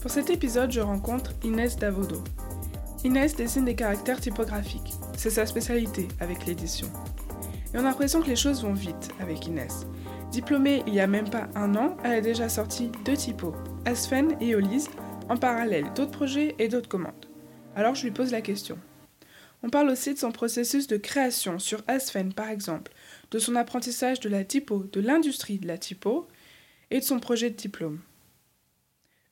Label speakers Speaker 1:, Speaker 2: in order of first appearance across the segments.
Speaker 1: Pour cet épisode, je rencontre Inès Davodo. Inès dessine des caractères typographiques. C'est sa spécialité avec l'édition. Et on a l'impression que les choses vont vite avec Inès. Diplômée il y a même pas un an, elle a déjà sorti deux typos, Asfen et Olise, en parallèle d'autres projets et d'autres commandes. Alors je lui pose la question. On parle aussi de son processus de création sur Asfen par exemple, de son apprentissage de la typo, de l'industrie de la typo et de son projet de diplôme.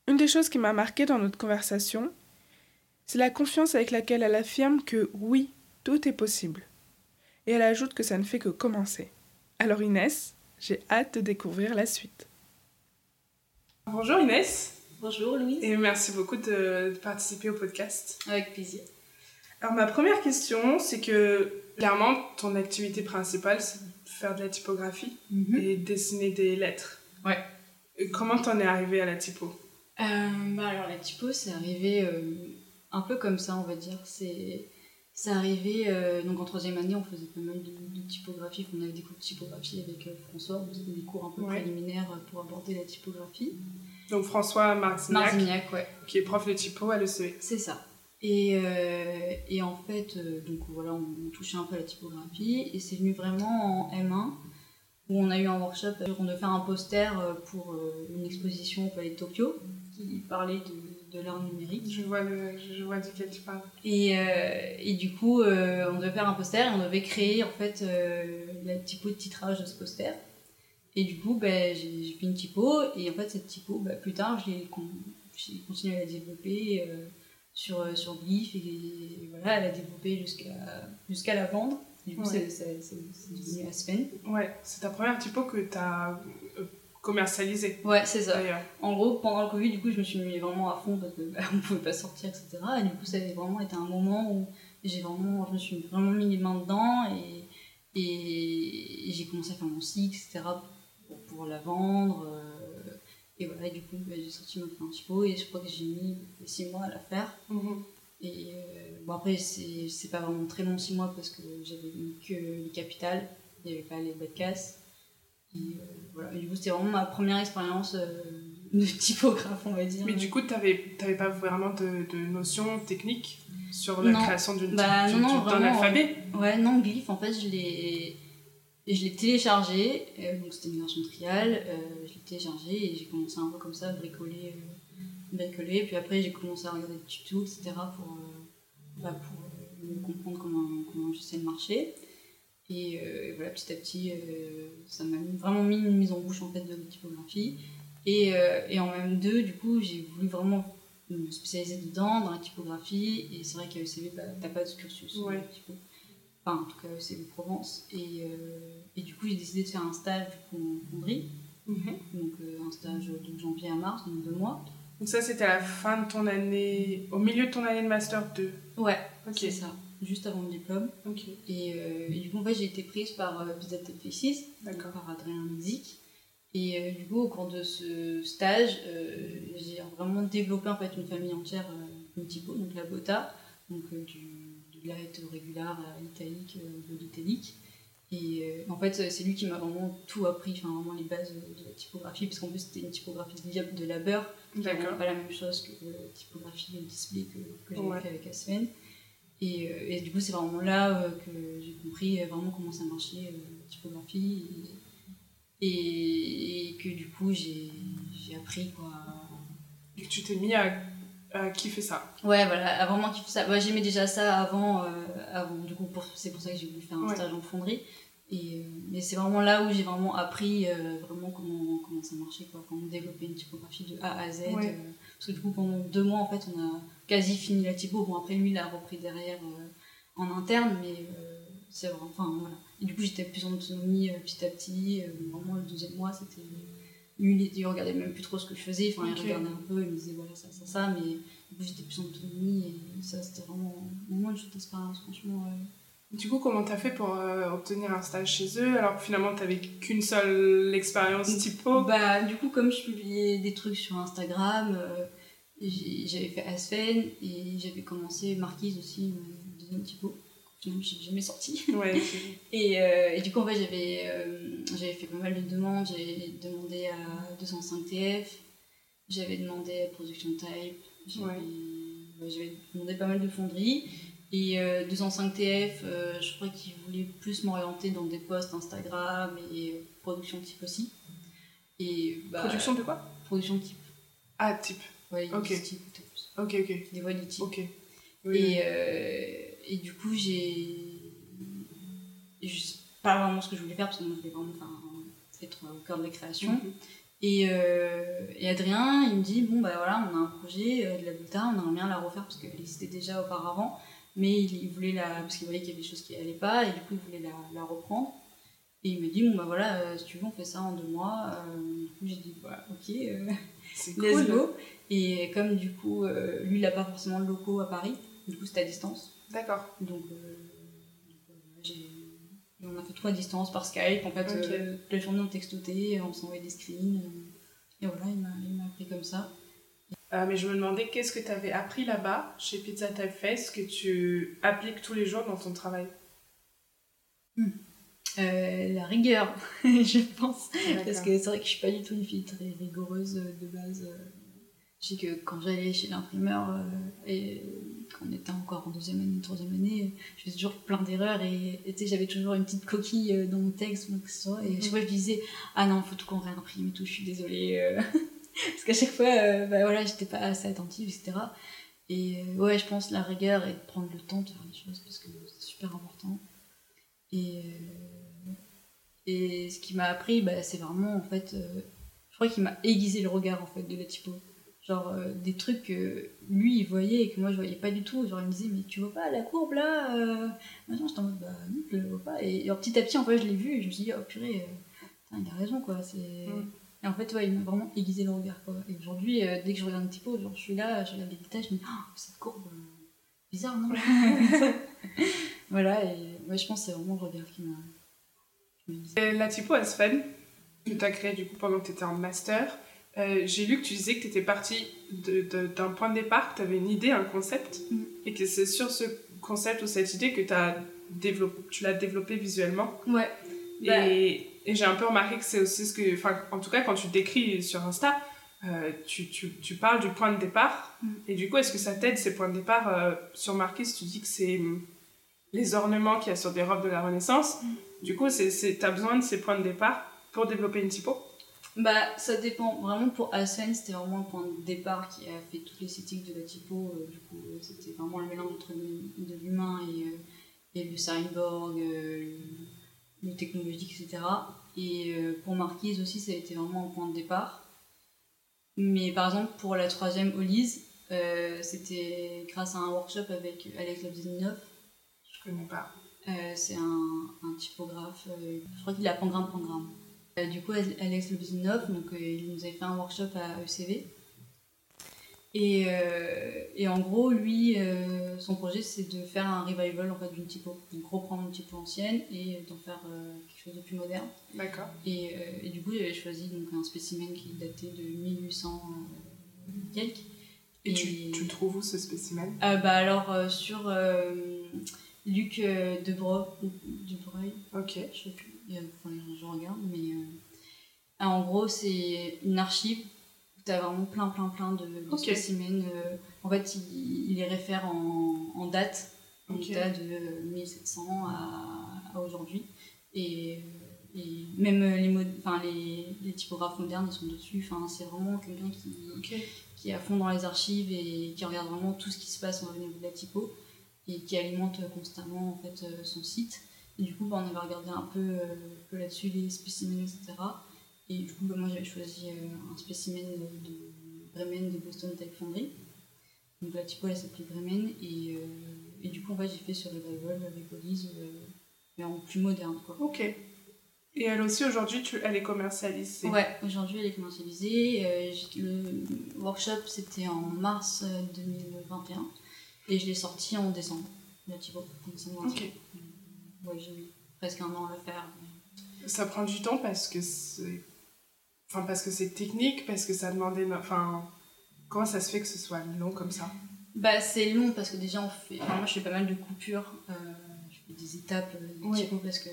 Speaker 1: Une des choses qui m'a marqué dans notre conversation, c'est la confiance avec laquelle elle affirme que oui, tout est possible. Et elle ajoute que ça ne fait que commencer. Alors Inès, j'ai hâte de découvrir la suite. Bonjour Inès.
Speaker 2: Bonjour Louise.
Speaker 1: Et merci beaucoup de, participer au podcast.
Speaker 2: Avec plaisir.
Speaker 1: Alors ma première question, c'est que clairement, ton activité principale, c'est de faire de la typographie
Speaker 2: Mhm.
Speaker 1: et dessiner des lettres.
Speaker 2: Ouais.
Speaker 1: Et comment t'en es arrivée à la typo?
Speaker 2: Bah alors la typo, c'est arrivé euh, un peu comme ça, on va dire. C'est c'est arrivé, euh, donc en troisième année, on faisait pas mal de, de typographie. On avait des cours de typographie avec euh, François, on faisait des cours un peu
Speaker 1: Ouais.
Speaker 2: préliminaires euh, pour aborder la typographie.
Speaker 1: Donc François Martignac,
Speaker 2: Martignac, ouais.
Speaker 1: qui est prof de typo à l'ECE.
Speaker 2: C'est ça. Et, euh, et en fait, euh, donc voilà, on, on touchait un peu à la typographie et c'est venu vraiment en M1 où on a eu un workshop. On devait faire un poster euh, pour euh, une exposition au Palais de Tokyo qui parlait de, de l'art numérique.
Speaker 1: Je vois, le, je vois duquel tu parles.
Speaker 2: Et, euh, et du coup, on devait faire un poster et on devait créer en fait la typo de titrage de ce poster. Et du coup, ben, j'ai fait une typo et en fait, cette typo, ben, plus tard, j'ai con- j'ai continué à la développer euh, sur, sur Glyph et, voilà, elle a développé jusqu'à jusqu'à la vendre. Du coup,
Speaker 1: Ouais.
Speaker 2: c'est- devenu Aspen.
Speaker 1: Ouais, c'est ta première typo que t'as euh, commercialisée
Speaker 2: Ouais, c'est ça. En gros, pendant le Covid, du coup, je me suis mis vraiment à fond parce que bah, on pouvait pas sortir, etc. Et du coup, ça a vraiment été un moment où j'ai vraiment, je me suis vraiment mis les mains dedans et, et, et j'ai commencé à faire mon site, etc. pour, pour la vendre. euh, et voilà, et du coup, bah, j'ai sorti mon premier typo et je crois que j'ai mis 6 mois à la faire.
Speaker 1: Mhm.
Speaker 2: Et euh, bon, après, c'est c'est pas vraiment très long, 6 mois, parce que j'avais que les capitales, il n'y avait pas les casse. Et euh, voilà, et du coup, c'était vraiment ma première expérience euh, de typographe, on va dire.
Speaker 1: Mais du coup, t'avais t'avais pas vraiment de, de notions techniques sur la
Speaker 2: Non.
Speaker 1: création d'une
Speaker 2: Bah, non, vraiment,
Speaker 1: alphabet
Speaker 2: Ouais, non, Glyph, en fait, je l'ai. Je l'ai téléchargé, euh, donc c'était une version trial, euh, je l'ai téléchargé et j'ai commencé un peu comme ça à bricoler, euh, bricoler. Puis après, j'ai commencé à regarder des tutos, etc. pour, euh, bah, pour euh, mieux comprendre comment, comment j'essaie de marcher. Et, euh, et voilà, petit à petit, ça m'a vraiment mis une mise en bouche en fait de la typographie. Et, et en même deux, du coup, j'ai voulu vraiment me spécialiser dedans, dans la typographie. Et c'est vrai qu'à ECV, bah, t'as pas de cursus.
Speaker 1: Ouais.
Speaker 2: Enfin, en tout cas, c'est Provence. Et, euh, et du coup, j'ai décidé de faire un stage en fonderie.
Speaker 1: Mhm.
Speaker 2: Donc, euh, un stage de janvier à mars, donc deux mois.
Speaker 1: Donc ça, c'était à la fin de ton année, au milieu de ton année de master 2.
Speaker 2: Ouais,
Speaker 1: Ok.
Speaker 2: c'est ça. Juste avant le diplôme.
Speaker 1: Ok,
Speaker 2: Et, euh, et du coup, en fait, j'ai été prise par euh, Visa Tech Faces,
Speaker 1: d'accord.
Speaker 2: par Adrien Mizik. Et euh, du coup, au cours de ce stage, euh, j'ai vraiment développé en fait une famille entière multipo, donc la Bota, donc du, du light régular à l'italique, euh, de l'italique. Et euh, en fait, c'est lui qui m'a vraiment tout appris, enfin vraiment les bases de, la typographie, parce qu'en plus c'était une typographie de, de labeur, qui pas la même chose que la typographie display que, que j'avais
Speaker 1: Ouais.
Speaker 2: fait avec Aspen. Et, euh, et du coup, c'est vraiment là euh, que j'ai compris euh, vraiment comment ça marchait, euh, la typographie. Et, et, et que du coup, j'ai j'ai appris quoi.
Speaker 1: Et que tu t'es mis à, à kiffer ça.
Speaker 2: Ouais, voilà, à vraiment kiffer ça. Ouais, J'aimais déjà ça avant, euh, avant du coup, c'est pour ça que j'ai voulu faire un
Speaker 1: Ouais.
Speaker 2: stage en fonderie. Et, euh, mais c'est vraiment là où j'ai vraiment appris euh, vraiment comment, comment ça marchait, quoi, comment développer une typographie de A à Z.
Speaker 1: Ouais.
Speaker 2: euh, parce que du coup, pendant deux mois, en fait, on a quasi fini la typo. Bon, après, lui, il a repris derrière euh, en interne, mais euh, c'est vraiment. Enfin, voilà. Et du coup, j'étais plus en autonomie euh, petit à petit. euh, vraiment, le deuxième mois, c'était. Il, regardait même plus trop ce que je faisais. Enfin,
Speaker 1: Ok.
Speaker 2: il regardait un peu, il me disait voilà, ça, ça, ça. Mais du coup, j'étais plus en autonomie. Et ça, c'était vraiment, vraiment une chouette expérience, franchement. euh,
Speaker 1: Du coup, comment t'as fait pour euh, obtenir un stage chez eux alors que finalement t'avais qu'une seule expérience typo?
Speaker 2: Bah, du coup, comme je publiais des trucs sur Instagram, euh, j'avais fait Aspen et j'avais commencé Marquise aussi, une deuxième typo. J'ai jamais sorti.
Speaker 1: Ouais,
Speaker 2: Et, euh, et du coup, en fait, j'avais euh, j'avais fait pas mal de demandes. J'ai demandé à 205 TF. J'avais demandé Production Type, j'avais
Speaker 1: Ouais.
Speaker 2: j'avais demandé pas mal de fonderies. Et euh, 205TF, euh, je crois qu'ils voulaient plus m'orienter dans des posts Instagram et production type aussi. Et bah,
Speaker 1: Production de quoi?
Speaker 2: Production type.
Speaker 1: Ah, type.
Speaker 2: Ouais,
Speaker 1: Ok.
Speaker 2: type.
Speaker 1: Ok, ok.
Speaker 2: Des voix du type.
Speaker 1: Ok. Oui,
Speaker 2: Et, et du coup, j'ai. Je sais pas vraiment ce que je voulais faire parce je voulais vraiment enfin, être au cœur de la création.
Speaker 1: Mhm.
Speaker 2: Et, euh, et Adrien, il me dit Bon, bah voilà, on a un projet euh, de la Volta, on aimerait bien la refaire parce qu'elle existait déjà auparavant, mais il, il voulait la. parce qu'il voyait qu'il y avait des choses qui allaient pas, et du coup, il voulait la, la reprendre. Et il me dit Bon, bah voilà, euh, si tu veux, on fait ça en deux mois. Du coup, j'ai dit Bah, ok.
Speaker 1: C'est
Speaker 2: Let's
Speaker 1: cool.
Speaker 2: go. Et comme du coup, lui, il n'a pas forcément de locaux à Paris, du coup, c'était à distance.
Speaker 1: D'accord.
Speaker 2: Donc, euh, euh, j'ai- on a fait tout à distance par Skype. En fait,
Speaker 1: Ok.
Speaker 2: euh, la journée, on textotait, on s'envoyait des screens. euh, et voilà, il m'a il m'a appris comme ça.
Speaker 1: Euh, mais je me demandais qu'est-ce que tu avais appris là-bas, chez Pizza Type Face, que tu appliques tous les jours dans ton travail?
Speaker 2: Euh, la rigueur, je pense. Parce
Speaker 1: D'accord.
Speaker 2: que c'est vrai que je suis pas du tout une fille très rigoureuse euh, de base. Je sais que quand j'allais chez l'imprimeur euh, et quand on était encore en deuxième année, troisième année, je faisais toujours plein d'erreurs et et j'avais toujours une petite coquille euh, dans mon texte ou quoi que ce soit. Et à chaque fois, je disais Ah non, faut tout qu'on réimprime et tout, je suis désolée. euh. Parce qu'à chaque fois, euh, bah voilà, j'étais pas assez attentive, etc. Et ouais, je pense la rigueur et de prendre le temps de faire les choses parce que c'est super important. Et, et ce qui m'a appris, bah, c'est vraiment en fait, je crois qu'il m'a aiguisé le regard en fait de la typo. Genre euh, des trucs que lui il voyait et que moi je voyais pas du tout. Genre il me disait, mais tu vois pas la courbe là euh... Maintenant j'étais en mode, bah non, je le vois pas. Et, alors, petit à petit, en fait, je l'ai vu et je me suis dit, oh purée, euh, putain, il a raison quoi. C'est...
Speaker 1: Mm.
Speaker 2: Et en fait, ouais, il m'a vraiment aiguisé le regard quoi. Et aujourd'hui, dès que je regarde une typo, genre je suis là, je regarde les détails, je me dis, oh, cette courbe, bizarre non Voilà, et ouais, je pense que c'est vraiment le regard qui m'a.
Speaker 1: La typo Asfen, que tu as créée du coup pendant que tu étais en master, euh, j'ai lu que tu disais que tu étais parti de- de- d'un point de départ, que tu avais une idée, un concept,
Speaker 2: Mm.
Speaker 1: et que c'est sur ce concept ou cette idée que développé, tu l'as développé visuellement.
Speaker 2: Ouais. Bah.
Speaker 1: Et, j'ai un peu remarqué que c'est aussi ce que, enfin, en tout cas, quand tu décris sur Insta, euh, tu, tu, tu parles du point de départ.
Speaker 2: Mm.
Speaker 1: Et du coup, est-ce que ça t'aide, ces points de départ euh, Sur Marquis, tu dis que c'est hum, les ornements qu'il y a sur des robes de la Renaissance.
Speaker 2: Mm.
Speaker 1: Du coup, c'est, t'as besoin de ces points de départ pour développer une typo?
Speaker 2: Bah, ça dépend. Vraiment, pour Aspen, c'était vraiment un point de départ qui a fait toute l'esthétique de la typo. Euh, du coup, euh, c'était vraiment le mélange entre le- de l'humain et, euh, et le cyborg, euh, le, le technologique, etc. Et pour Marquise aussi, ça a été vraiment un point de départ. Mais par exemple, pour la troisième Olise, c'était grâce à un workshop avec Alex Lobzinov.
Speaker 1: Je connais pas.
Speaker 2: C'est un, un typographe, je crois qu'il à Pangram Pangram. Euh, du coup, Alex Lobzinov, donc, euh, il nous avait fait un workshop à ECV. Et, euh, et en gros, lui, euh, son projet, c'est de faire un revival en fait, d'une typo. Donc reprendre une typo ancienne et d'en faire euh, quelque chose de plus moderne.
Speaker 1: D'accord.
Speaker 2: Et, et du coup, j'avais choisi donc, un spécimen qui datait de 1800 euh, quelques.
Speaker 1: Et, tu, tu le trouves où, ce spécimen?
Speaker 2: Bah alors sur Luc Debro- Debreuil,
Speaker 1: Ok.
Speaker 2: je sais plus, enfin, je regarde, mais euh, en gros c'est une archive où tu as vraiment plein plein plein de, de spécimens. euh, en fait il, il les réfère en, en date, donc
Speaker 1: Ok.
Speaker 2: tu as de 1700 à, à aujourd'hui. Et, et même les, mod- les, les typographes modernes ils sont dessus, enfin, c'est vraiment quelqu'un qui, qui est à fond dans les archives et qui regarde vraiment tout ce qui se passe au niveau de la typo et qui alimente constamment en fait euh, son site. Et du coup, bah, on avait regardé un peu, euh, peu là-dessus les spécimens, etc. Et du coup, bah, moi j'avais choisi euh, un spécimen de, de Bremen de Boston Type Foundry. Donc la typo elle s'appelait Bremen et, euh, et du coup, en fait, j'ai fait ce revival avec Olise, mais en plus moderne quoi.
Speaker 1: Ok. Et elle aussi, aujourd'hui, tu, elle est commercialisée.
Speaker 2: Ouais, aujourd'hui elle est commercialisée. Le workshop c'était en mars euh, 2021 et je l'ai sorti en décembre. La typo, en décembre 21.
Speaker 1: Ok.
Speaker 2: Ouais, j'ai mis presque un an à le faire.
Speaker 1: Ça prend du temps parce que c'est. Enfin, parce que c'est technique, parce que ça demande éno- Enfin, comment ça se fait que ce soit long comme ça?
Speaker 2: Bah, c'est long parce que déjà on fait. enfin, moi je fais pas mal de coupures. euh, je fais des étapes euh, de
Speaker 1: Oui.
Speaker 2: typo parce que.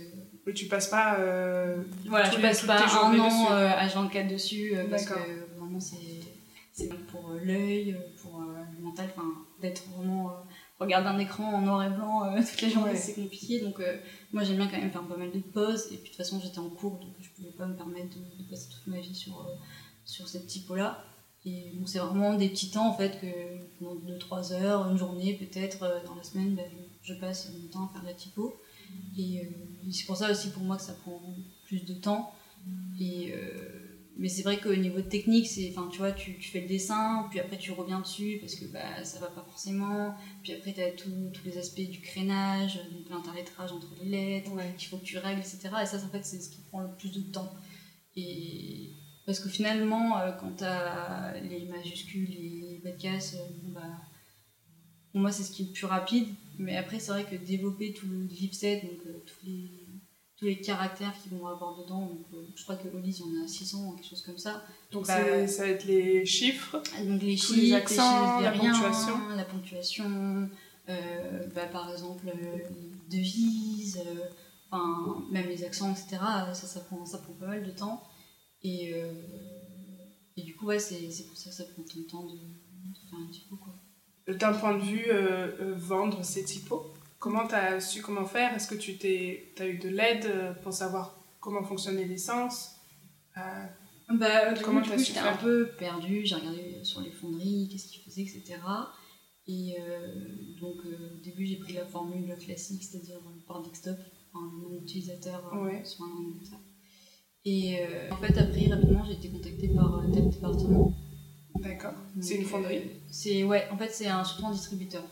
Speaker 1: Mais tu passes pas. euh,
Speaker 2: Voilà,
Speaker 1: tous
Speaker 2: je
Speaker 1: les-
Speaker 2: passe
Speaker 1: toutes
Speaker 2: pas un an
Speaker 1: dessus.
Speaker 2: à 24 dessus euh, parce que vraiment c'est. C'est bon pour l'œil, pour le mental, enfin, d'être vraiment. Regarder un écran en noir et blanc euh, toute la journée,
Speaker 1: Ouais.
Speaker 2: c'est compliqué. Donc, euh, moi, j'aime bien quand même faire pas mal de pauses. Et puis, de toute façon, j'étais en cours, donc je pouvais pas me permettre de, de passer toute ma vie sur, euh, sur cette typo-là. Et bon, c'est vraiment des petits temps, en fait, que pendant 2-3 heures, une journée, peut-être, euh, dans la semaine, bah, je, passe mon temps à faire de la typo. Et c'est pour ça aussi, pour moi, que ça prend plus de temps. Et, euh, mais c'est vrai qu'au niveau technique, c'est, enfin, tu vois, tu, tu fais le dessin, puis après tu reviens dessus parce que bah, ça va pas forcément. Puis après, tu as tous les aspects du crénage, l'interlettrage entre les lettres,
Speaker 1: Ouais.
Speaker 2: qu'il faut que tu règles, etc. Et ça, en fait, c'est ce qui prend le plus de temps. Et parce que finalement, euh, quand tu as les majuscules les casse, euh, bon, bah, pour moi, c'est ce qui est le plus rapide. Mais après, c'est vrai que développer tout le VIPset, donc euh, tous, les, tous les caractères qui vont avoir dedans, donc, euh, je crois que y en a 600, quelque chose comme ça.
Speaker 1: Donc
Speaker 2: Bah,
Speaker 1: c'est- ça va être les chiffres.
Speaker 2: Donc les
Speaker 1: Tous
Speaker 2: chiffres,
Speaker 1: les accents, la ponctuation.
Speaker 2: la ponctuation, euh, bah, par exemple euh, les devises, euh, enfin, même les accents, etc. Ça, ça, prend, ça prend pas mal de temps. Et, euh, et du coup, ouais, c'est pour ça que ça prend tant de temps de, de faire un typo.
Speaker 1: D'un point de vue euh, euh, vendre ces typos, comment tu as su comment faire? Est-ce que tu as eu de l'aide euh, pour savoir comment fonctionnent les licences Euh,
Speaker 2: Bah,
Speaker 1: Comment t'as
Speaker 2: coup,
Speaker 1: su
Speaker 2: j'étais un peu perdue, j'ai regardé sur les fonderies, qu'est-ce qu'ils faisaient, etc. Et euh, donc, euh, au début, j'ai pris la formule classique, c'est-à-dire par desktop, le nom d'utilisateur
Speaker 1: Ouais.
Speaker 2: sur un ordinateur. Et euh, en fait, après, rapidement, j'ai été contactée par tel département.
Speaker 1: D'accord. C'est une fonderie?
Speaker 2: c'est ouais, en fait c'est un surtout un distributeur.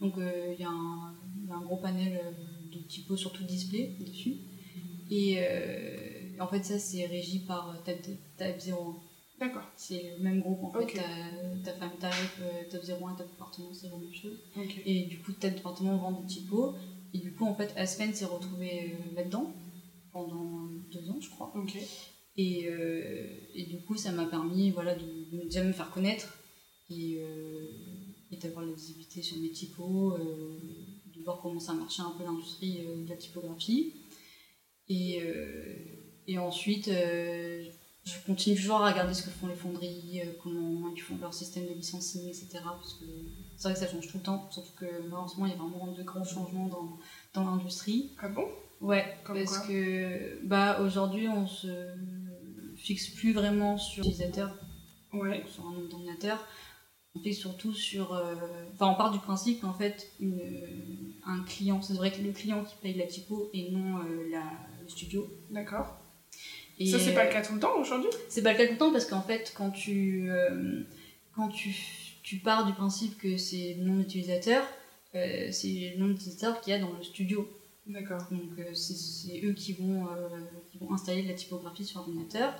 Speaker 2: Donc il y, a un un gros panel euh, de typos surtout display dessus. Et euh, en fait ça c'est régi par euh, Tab, Tab 01.
Speaker 1: D'accord.
Speaker 2: C'est le même groupe en fait.
Speaker 1: Ok.
Speaker 2: Ta, femme type, euh, Tab 01 et Tab département c'est la même chose. Et du coup Tab département vend des typos. Et du coup en fait Aspen s'est retrouvé là-dedans pendant deux ans je crois.
Speaker 1: Ok.
Speaker 2: Et, euh, et du coup, ça m'a permis voilà, de, déjà me faire connaître et, euh, et d'avoir la visibilité sur mes typos, euh, voir comment ça marchait un peu l'industrie euh, de la typographie. Et, euh, et ensuite, euh, je continue toujours à regarder ce que font les fonderies, comment ils font leur système de licensing, etc. Parce que c'est vrai que ça change tout le temps, surtout que moment, il y a vraiment de grands changements dans, dans l'industrie.
Speaker 1: Ah bon?
Speaker 2: Ouais,
Speaker 1: Comme
Speaker 2: parce
Speaker 1: quoi?
Speaker 2: que bah, aujourd'hui, on se fixe plus vraiment sur l'utilisateur,
Speaker 1: Ouais.
Speaker 2: sur un nombre d'ordinateurs. On fixe surtout sur. euh, Enfin, on part du principe qu'en fait, une, un client, c'est vrai que le client qui paye la typo et non euh, la, le studio.
Speaker 1: D'accord.
Speaker 2: Et,
Speaker 1: Ça, c'est pas
Speaker 2: euh,
Speaker 1: le cas tout le temps aujourd'hui?
Speaker 2: c'est pas le cas tout le temps parce qu'en fait, quand tu, euh, quand tu, tu pars du principe que c'est le nom d'utilisateur, euh, c'est le nom d'utilisateur qu'il y a dans le studio.
Speaker 1: D'accord.
Speaker 2: Donc euh, c'est- eux qui vont, euh, qui vont installer de la typographie sur l'ordinateur.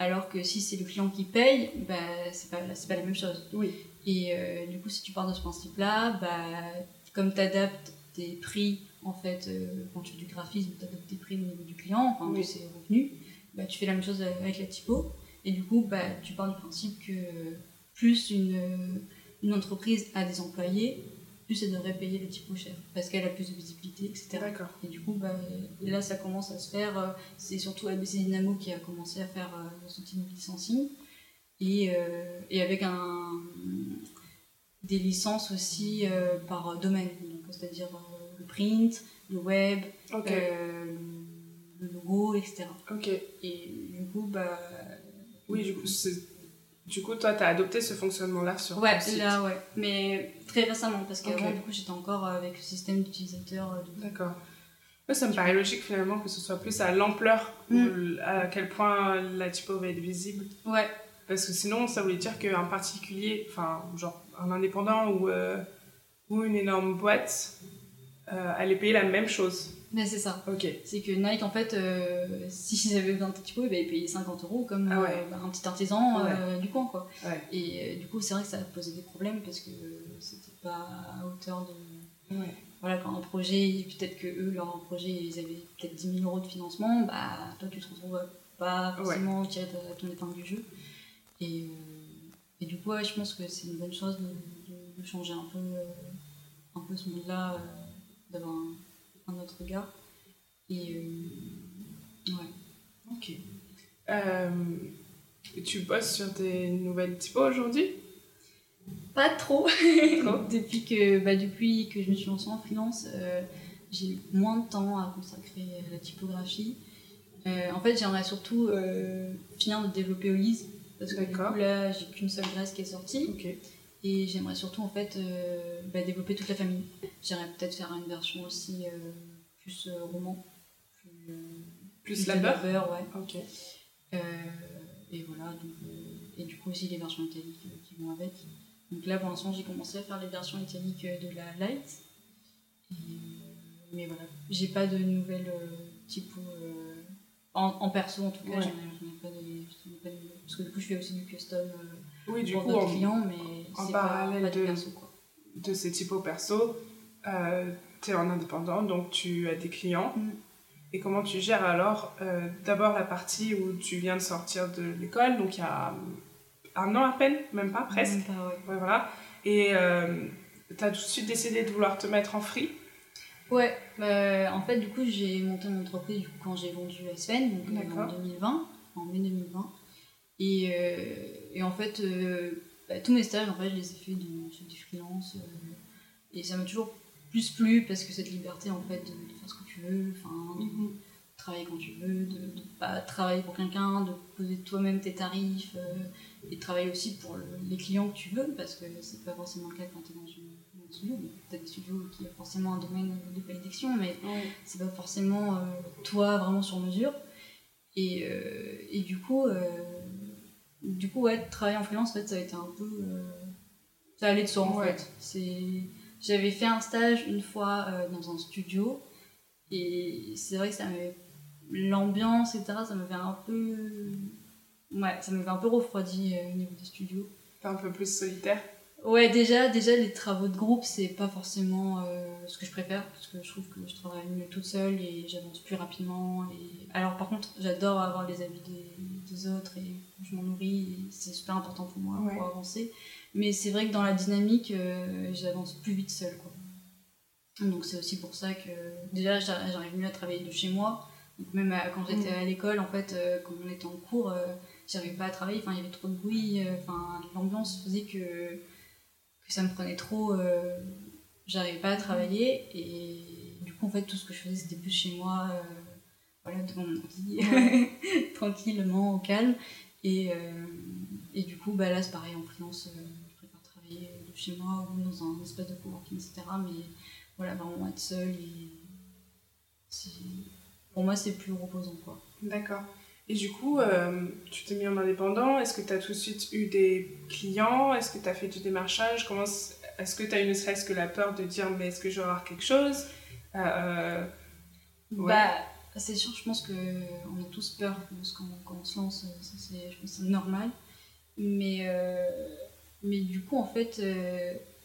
Speaker 2: Alors que si c'est le client qui paye, bah, c'est pas, pas la même chose.
Speaker 1: Oui.
Speaker 2: Et euh, du coup, si tu pars de ce principe-là, bah, comme tu adaptes tes prix, en fait, euh, quand tu fais du graphisme, tu adaptes tes prix au niveau du client, enfin,
Speaker 1: Oui.
Speaker 2: de ses revenus, bah, tu fais la même chose avec la typo. Et du coup, bah, tu pars du principe que plus une, une entreprise a des employés, plus elle devrait payer la typo cher, parce qu'elle a plus de visibilité, etc.
Speaker 1: D'accord.
Speaker 2: Et du coup, bah, là, ça commence à se faire. euh, C'est surtout ABC Dynamo qui a commencé à faire euh, ce type de licensing. Et, euh, et avec un, des licences aussi euh, par domaine, c'est-à-dire euh, le print, le web, euh, le logo, etc.
Speaker 1: Ok.
Speaker 2: Et du coup, bah.
Speaker 1: Oui, du coup, c'est- du coup toi, tu as adopté ce fonctionnement-là sur
Speaker 2: Ouais,
Speaker 1: ton site.
Speaker 2: là, ouais. Mais très récemment, parce qu'avant,
Speaker 1: Ok.
Speaker 2: du coup, j'étais encore avec le système d'utilisateur. euh, de-
Speaker 1: D'accord. Ouais, ça me paraît logique finalement que ce soit plus à l'ampleur,
Speaker 2: Mm.
Speaker 1: à quel point la typo va être visible.
Speaker 2: Ouais,
Speaker 1: Parce que sinon, ça voulait dire qu'un particulier, enfin, genre un indépendant ou, euh, ou une énorme boîte euh, allait payer la même chose.
Speaker 2: mais c'est ça.
Speaker 1: Ok.
Speaker 2: C'est que Nike, en fait, euh, s'ils avaient besoin de typo, ils payer 50 euros comme
Speaker 1: Ah ouais.
Speaker 2: euh, un petit artisan euh, du coin, quoi.
Speaker 1: Ouais.
Speaker 2: Et euh, du coup, c'est vrai que ça a posé des problèmes parce que c'était pas à hauteur de.
Speaker 1: Ouais.
Speaker 2: Voilà, quand un projet, peut-être que eux, leur projet, ils avaient peut-être 10 000 euros de financement, bah toi, tu te retrouves pas forcément tiré ta- ton épingle du jeu. Et, et du coup, je pense que c'est une bonne chose de, de- de changer un peu, un peu ce monde-là, d'avoir un, un autre regard. Et euh, ouais.
Speaker 1: Ok. Euh, tu bosses sur des nouvelles typos aujourd'hui?
Speaker 2: Pas trop. depuis, que, bah, depuis que je me suis lancée en freelance, euh, j'ai moins de temps à consacrer à la typographie. Euh, en fait, j'aimerais surtout euh, finir de développer Olise. Parce que du coup, là, j'ai qu'une seule graisse qui est sortie. Et j'aimerais surtout en fait bah, développer toute la famille. J'aimerais peut-être faire une version aussi plus roman.
Speaker 1: Plus, plus labeur
Speaker 2: ouais.
Speaker 1: Ok.
Speaker 2: et voilà, donc, et du coup aussi les versions italiques qui vont avec. Donc là, pour l'instant, j'ai commencé à faire les versions italiques de la Light. mais voilà, j'ai pas de nouvelles euh, typos en, perso en tout cas. J'en ai, pas de, Parce que du coup, je fais aussi du custom euh,
Speaker 1: oui, du
Speaker 2: pour
Speaker 1: d'autres
Speaker 2: clients, mais
Speaker 1: en parallèle pas, de, perso, quoi. de ces typos perso, euh, tu es en indépendant, donc tu as des clients. Mm. Et comment tu gères alors d'abord la partie où tu viens de sortir de l'école, donc il y a un an à peine, même pas, presque. voilà. Et euh, tu as tout de suite décidé de vouloir te mettre en free?
Speaker 2: Ouais, bah, en fait, du coup, j'ai monté mon entreprise quand j'ai vendu SFN, donc euh, en 2020, en mai 2020. Et, euh, et en fait, bah, tous mes stages, en fait, je les ai faits sur du freelance. et ça m'a toujours plus plu parce que cette liberté, en fait, de, faire ce que tu veux, enfin, mhm travailler quand tu veux, de ne pas travailler pour quelqu'un, de poser toi-même tes tarifs euh, et de travailler aussi pour les clients que tu veux parce que c'est pas forcément le cas quand tu es dans, une, un studio. Tu as des studios qui ont forcément un domaine de prédiction, mais c'est pas forcément euh, toi vraiment sur mesure. Et, euh, et du coup, du coup ouais, travailler en freelance, en fait, ça a été un peu. ça allait de soi en fait. J'avais fait un stage une fois dans un studio. Et c'est vrai que ça m'avait l'ambiance, etc., ça me fait un peu. Ouais, ça me fait un peu refroidi euh, au niveau des studios.
Speaker 1: un peu plus solitaire?
Speaker 2: Ouais, déjà, déjà les travaux de groupe, c'est pas forcément euh, ce que je préfère, parce que je trouve que je travaille mieux toute seule et j'avance plus rapidement. Et... Alors, par contre, j'adore avoir les avis des, autres et je m'en nourris, c'est super important pour moi pour avancer. Mais c'est vrai que dans la dynamique, euh, j'avance plus vite seule. Quoi. Donc, c'est aussi pour ça que déjà, j'arrive mieux à travailler de chez moi même euh, quand j'étais mm. à l'école, en fait, euh, quand on était en cours, j'arrivais pas à travailler. Enfin, il y avait trop de bruit. Enfin, l'ambiance faisait que, que ça me prenait trop. j'arrivais pas à travailler. Et du coup, en fait, tout ce que je faisais, c'était plus chez moi, voilà, devant mon ordi, tranquillement, au calme. Et, et du coup, bah, là, c'est pareil en freelance. je préfère travailler de chez moi ou dans un espace de coworking, etc. Mais voilà, vraiment être seule et pour moi, c'est plus reposant. quoi.
Speaker 1: D'accord. Et du coup, euh, tu t'es mis en indépendant. Est-ce que tu as tout de suite eu des clients? Est-ce que tu as fait du démarchage? Comment Est-ce que tu as eu ne serait-ce que la peur de dire mais est-ce que je vais avoir quelque chose? Euh, euh,
Speaker 2: Bah, c'est sûr, je pense qu'on a tous peur quand, quand on se lance. c'est, je pense c'est normal. Mais, mais du coup, en fait,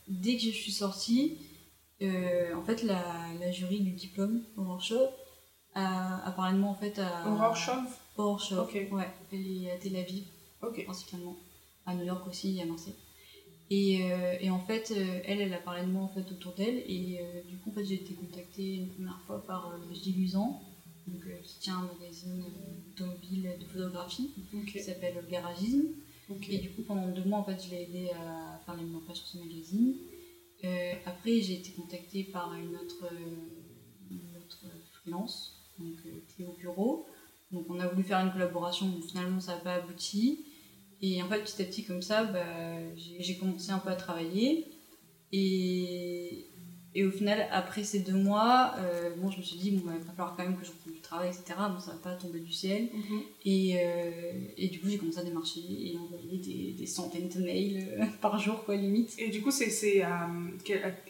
Speaker 2: dès que je suis sortie, en fait, la, la jury du diplôme au workshop, apparemment en fait à
Speaker 1: Aurore Chauve
Speaker 2: Chauve ouais elle est à Tel Aviv principalement. À New York aussi à Marseille. Et, euh, et en fait euh, elle elle a parlé de moi en fait autour d'elle. Et euh, du coup en fait j'ai été contactée une première fois par Gilles Luzan donc, qui tient un magazine automobile de photographie qui s'appelle Garagisme. Et du coup pendant deux mois en fait je l'ai aidé à faire les pages sur ce magazine. Après j'ai été contactée par une autre, une autre freelance donc euh, au bureau. Donc on a voulu faire une collaboration, mais finalement ça n'a pas abouti. Et en fait, petit à petit, comme ça, bah, j'ai commencé un peu à travailler. Et, et au final, après ces deux mois, euh, bon, je me suis dit, bon, bah, il va falloir quand même que je retrouve du travail, etc. Bon, ça va pas tomber du ciel. Mhm. et, euh, et, du coup, j'ai commencé à démarcher et envoyer des, des centaines de mails euh, par jour, quoi, limite.
Speaker 1: Et du coup, c'est à,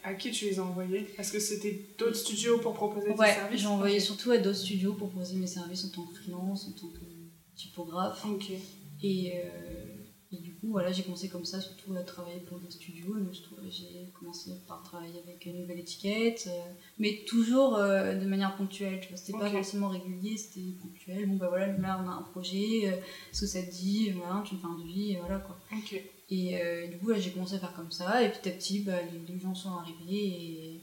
Speaker 1: à, qui tu les as envoyés? Est-ce que c'était d'autres studios pour proposer
Speaker 2: des services j'ai envoyé surtout à d'autres studios pour proposer mes services en tant que freelance, en tant que typographe.
Speaker 1: Ok.
Speaker 2: Et coup, voilà, j'ai commencé comme ça, surtout à travailler pour des studios. J'ai commencé par travailler avec une nouvelle étiquette, euh, mais toujours euh, de manière ponctuelle. C'était pas forcément régulier, c'était ponctuel. Bon, bah voilà, là, on a un projet, euh, ce que ça te dit, voilà, tu me fais un devis, et voilà quoi. Et du coup, j'ai commencé à faire comme ça, et petit à petit, bah, les, gens sont arrivés.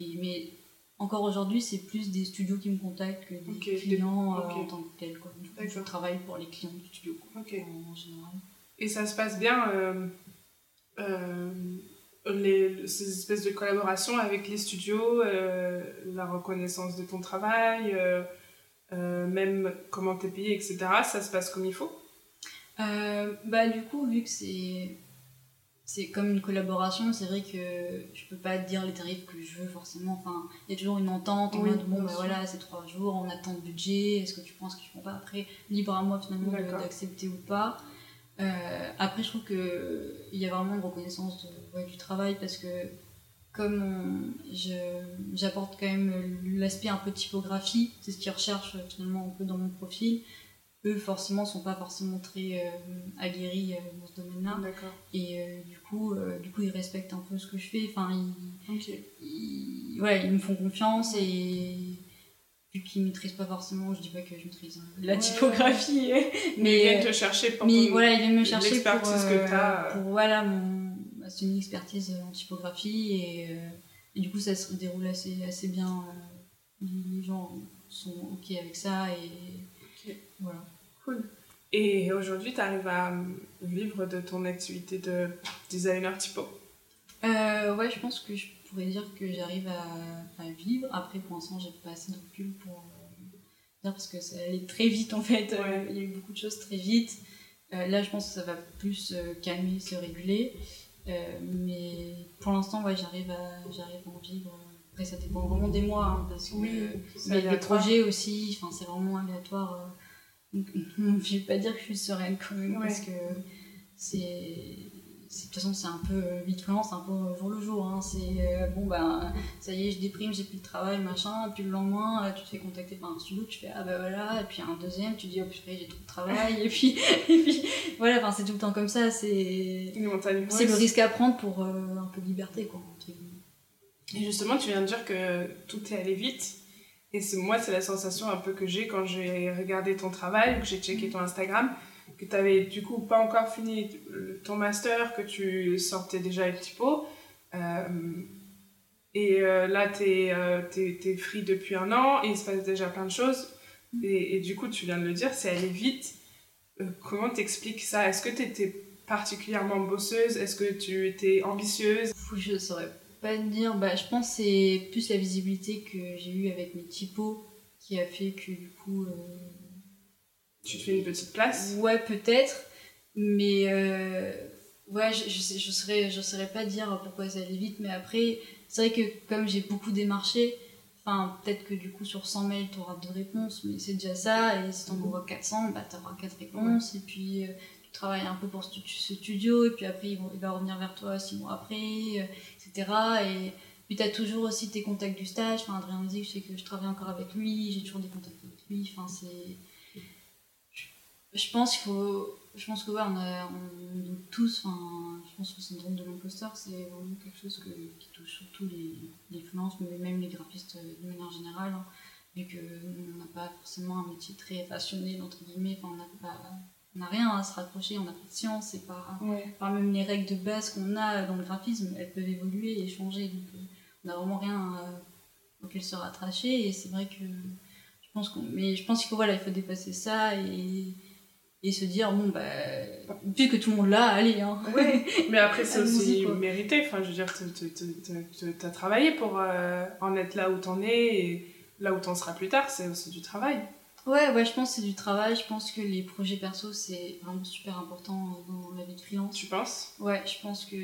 Speaker 2: Et, mais encore aujourd'hui, c'est plus des studios qui me contactent que des clients en tant que tels. Quoi. Je travaille pour les clients du studio quoi, en général.
Speaker 1: Et ça se passe bien, euh, euh, les, ces espèces de collaborations avec les studios, euh, la reconnaissance de ton travail, même comment t'es payé, etc. Ça se passe comme il faut.
Speaker 2: Bah du coup vu que c'est c'est comme une collaboration c'est vrai que je peux pas dire les tarifs que je veux forcément. Enfin il y a toujours une entente en
Speaker 1: Oui,
Speaker 2: mode bon bah
Speaker 1: sûr.
Speaker 2: voilà c'est trois jours on attend le budget est-ce que tu penses qu'ils font pas? Après libre à moi finalement d'accepter ou pas Euh, après je trouve que il y a vraiment une reconnaissance de, ouais, du travail parce que comme j'apporte quand même l'aspect un peu typographie, c'est ce qu'ils recherchent euh, finalement un peu dans mon profil, eux forcément sont pas forcément très euh, aguerris euh, dans ce domaine-là. Et euh, du coup du coup ils respectent un peu ce que je fais. Enfin ils, ouais, ils me font confiance et vu qu'ils maîtrisent pas forcément je dis pas que je maîtrise hein, la
Speaker 1: Ouais.
Speaker 2: typographie
Speaker 1: Mais ils viennent te chercher pour
Speaker 2: mais
Speaker 1: ton-
Speaker 2: voilà, ils viennent me chercher pour,
Speaker 1: l'expertise que
Speaker 2: euh,
Speaker 1: t'as, euh.
Speaker 2: pour voilà, mon, bah, c'est une expertise en typographie et, euh, et du coup ça se déroule assez, assez bien. euh, les gens sont ok avec ça et
Speaker 1: Ok.
Speaker 2: voilà.
Speaker 1: Cool. Et aujourd'hui, tu arrives à euh, vivre de ton activité de designer typo?
Speaker 2: Euh, ouais, je pense que je pourrais dire que j'arrive à, à vivre. Après, pour l'instant, j'ai pas assez de recul pour euh, dire parce que ça allait très vite en fait. Euh,
Speaker 1: Ouais.
Speaker 2: Il y a eu beaucoup de choses très vite. Euh, là, je pense que ça va plus se calmer, se réguler. Euh, mais pour l'instant, ouais, j'arrive à, j'arrive à en vivre. Après, ça dépend vraiment des mois hein, parce que
Speaker 1: c'est
Speaker 2: mais les projets aussi, enfin, c'est vraiment aléatoire. Donc, je vais pas dire que je suis sereine quand même,
Speaker 1: Ouais.
Speaker 2: parce que c'est. De toute façon, c'est un peu. euh, Vie de freelance, c'est un peu jour le jour. Hein. C'est euh, bon, ben, ça y est, je déprime, j'ai plus de travail, machin. Et puis le lendemain, euh, tu te fais contacter par un studio, tu fais ah bah voilà. Et puis un deuxième, tu dis oh putain, j'ai trop de travail. et, puis, et puis voilà, enfin, c'est tout le temps comme ça. C'est. C'est le risque à prendre pour euh, un peu de liberté, quoi.
Speaker 1: Et justement, tu viens de dire que tout est allé vite. Et moi, c'est la sensation un peu que j'ai quand j'ai regardé ton travail, que j'ai checké ton Instagram, que tu avais du coup pas encore fini ton master, que tu sortais déjà le typo. Euh, et euh, là, tu es, free depuis un an et il se passe déjà plein de choses. Et, du coup, tu viens de le dire, c'est allé vite. Euh, comment t'expliques ça? Est-ce que tu étais particulièrement bosseuse? Est-ce que tu étais ambitieuse?
Speaker 2: Je saurais pas te dire. Bah, je pense que c'est plus la visibilité que j'ai eue avec mes typos qui a fait que du coup. euh,
Speaker 1: Tu te fais une petite place
Speaker 2: Ouais, peut-être. Mais euh, ouais, je, je, sais- je, saurais, je saurais pas dire pourquoi ça allait vite. Mais après, c'est vrai que comme j'ai beaucoup démarché, enfin, peut-être que du coup sur 100 mails, tu auras deux réponses, mais c'est déjà ça. Et si t'en envoies 400, bah, tu auras 4 réponses. Et puis. euh, tu travailles un peu pour ce stu- ce studio, et puis après il va- il va revenir vers toi six mois après, euh, etc. Et puis tu as toujours aussi tes contacts du stage. Enfin, Adrien me dit, je sais que je travaille encore avec lui, j'ai toujours des contacts avec lui. Enfin, c'est. Je, pense qu'il faut. Je pense que ouais, on, a, on tous. Enfin, je pense que le syndrome de l'imposteur, c'est vraiment quelque chose que, qui touche surtout les, les freelances, mais même les graphistes euh, de manière générale. hein, vu que on n'a pas forcément un métier très passionné, entre guillemets. Enfin, on n'a pas. On n'a rien à se raccrocher, on n'a pas de science, c'est pas.
Speaker 1: Ouais.
Speaker 2: Enfin, même les règles de base qu'on a dans le graphisme, elles peuvent évoluer et changer. Donc, euh, on n'a vraiment rien euh, auquel se rattacher. Et c'est vrai que je pense qu'on. Mais je pense qu'il faut, voilà, il faut dépasser ça et, et se dire, bon, bah, puisque tout le monde l'a, allez, hein.
Speaker 1: Ouais, mais après c'est aussi
Speaker 2: quoi.
Speaker 1: mérité. Enfin, je veux dire, tu as travaillé pour euh, en être là où t'en es et là où t'en seras plus tard, c'est aussi du travail.
Speaker 2: Ouais, ouais, je pense que c'est du travail. Je pense que les projets perso, c'est vraiment super important dans la vie de freelance.
Speaker 1: Tu penses?
Speaker 2: Ouais, je pense que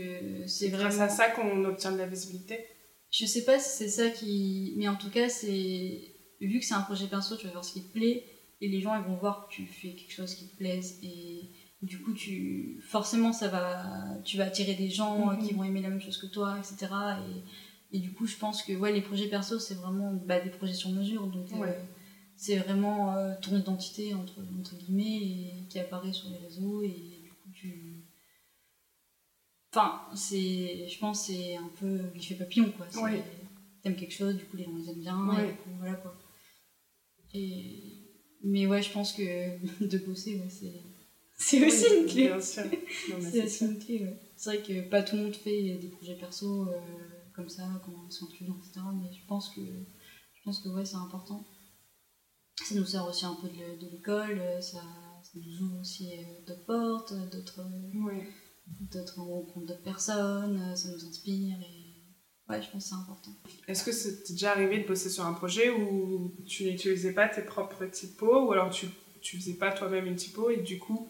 Speaker 2: c'est
Speaker 1: C'est
Speaker 2: vraiment.
Speaker 1: grâce à ça qu'on obtient de la visibilité?
Speaker 2: Je sais pas si c'est ça qui. Mais en tout cas, c'est. Vu que c'est un projet perso, tu vas voir ce qui te plaît. Et les gens, ils vont voir que tu fais quelque chose qui te plaise. Et du coup, tu. Forcément, ça va. Tu vas attirer des gens
Speaker 1: Mhm.
Speaker 2: qui vont aimer la même chose que toi, etc. Et, et du coup, je pense que ouais, les projets perso, c'est vraiment bah, des projets sur mesure. Donc, euh, c'est vraiment euh, ton identité, entre, entre guillemets, et qui apparaît sur les réseaux. Et du coup, tu. Enfin, c'est, je pense que c'est un peu l'effet papillon, quoi.
Speaker 1: Ouais.
Speaker 2: T'aimes quelque chose, du coup les gens les aiment bien,
Speaker 1: Ouais.
Speaker 2: et du coup, voilà quoi. Et... Mais ouais, je pense que de bosser, ouais, c'est... C'est aussi
Speaker 1: Oui,
Speaker 2: une clé.
Speaker 1: Bien sûr.
Speaker 2: C'est aussi une clé, ouais. C'est vrai que pas tout le monde fait des projets perso euh, comme ça, quand ils sont étudiants, etc. Mais je pense que, je pense que ouais, c'est important. ça nous sert aussi un peu de, de l'école, ça, ça, nous ouvre aussi d'autres portes, d'autres
Speaker 1: Ouais.
Speaker 2: d'autres rencontres d'autres personnes, ça nous inspire et ouais, je pense que c'est important.
Speaker 1: Est-ce que c'est déjà arrivé de bosser sur un projet où tu n'utilisais pas tes propres typos ou alors tu, tu faisais pas toi-même une typo et du coup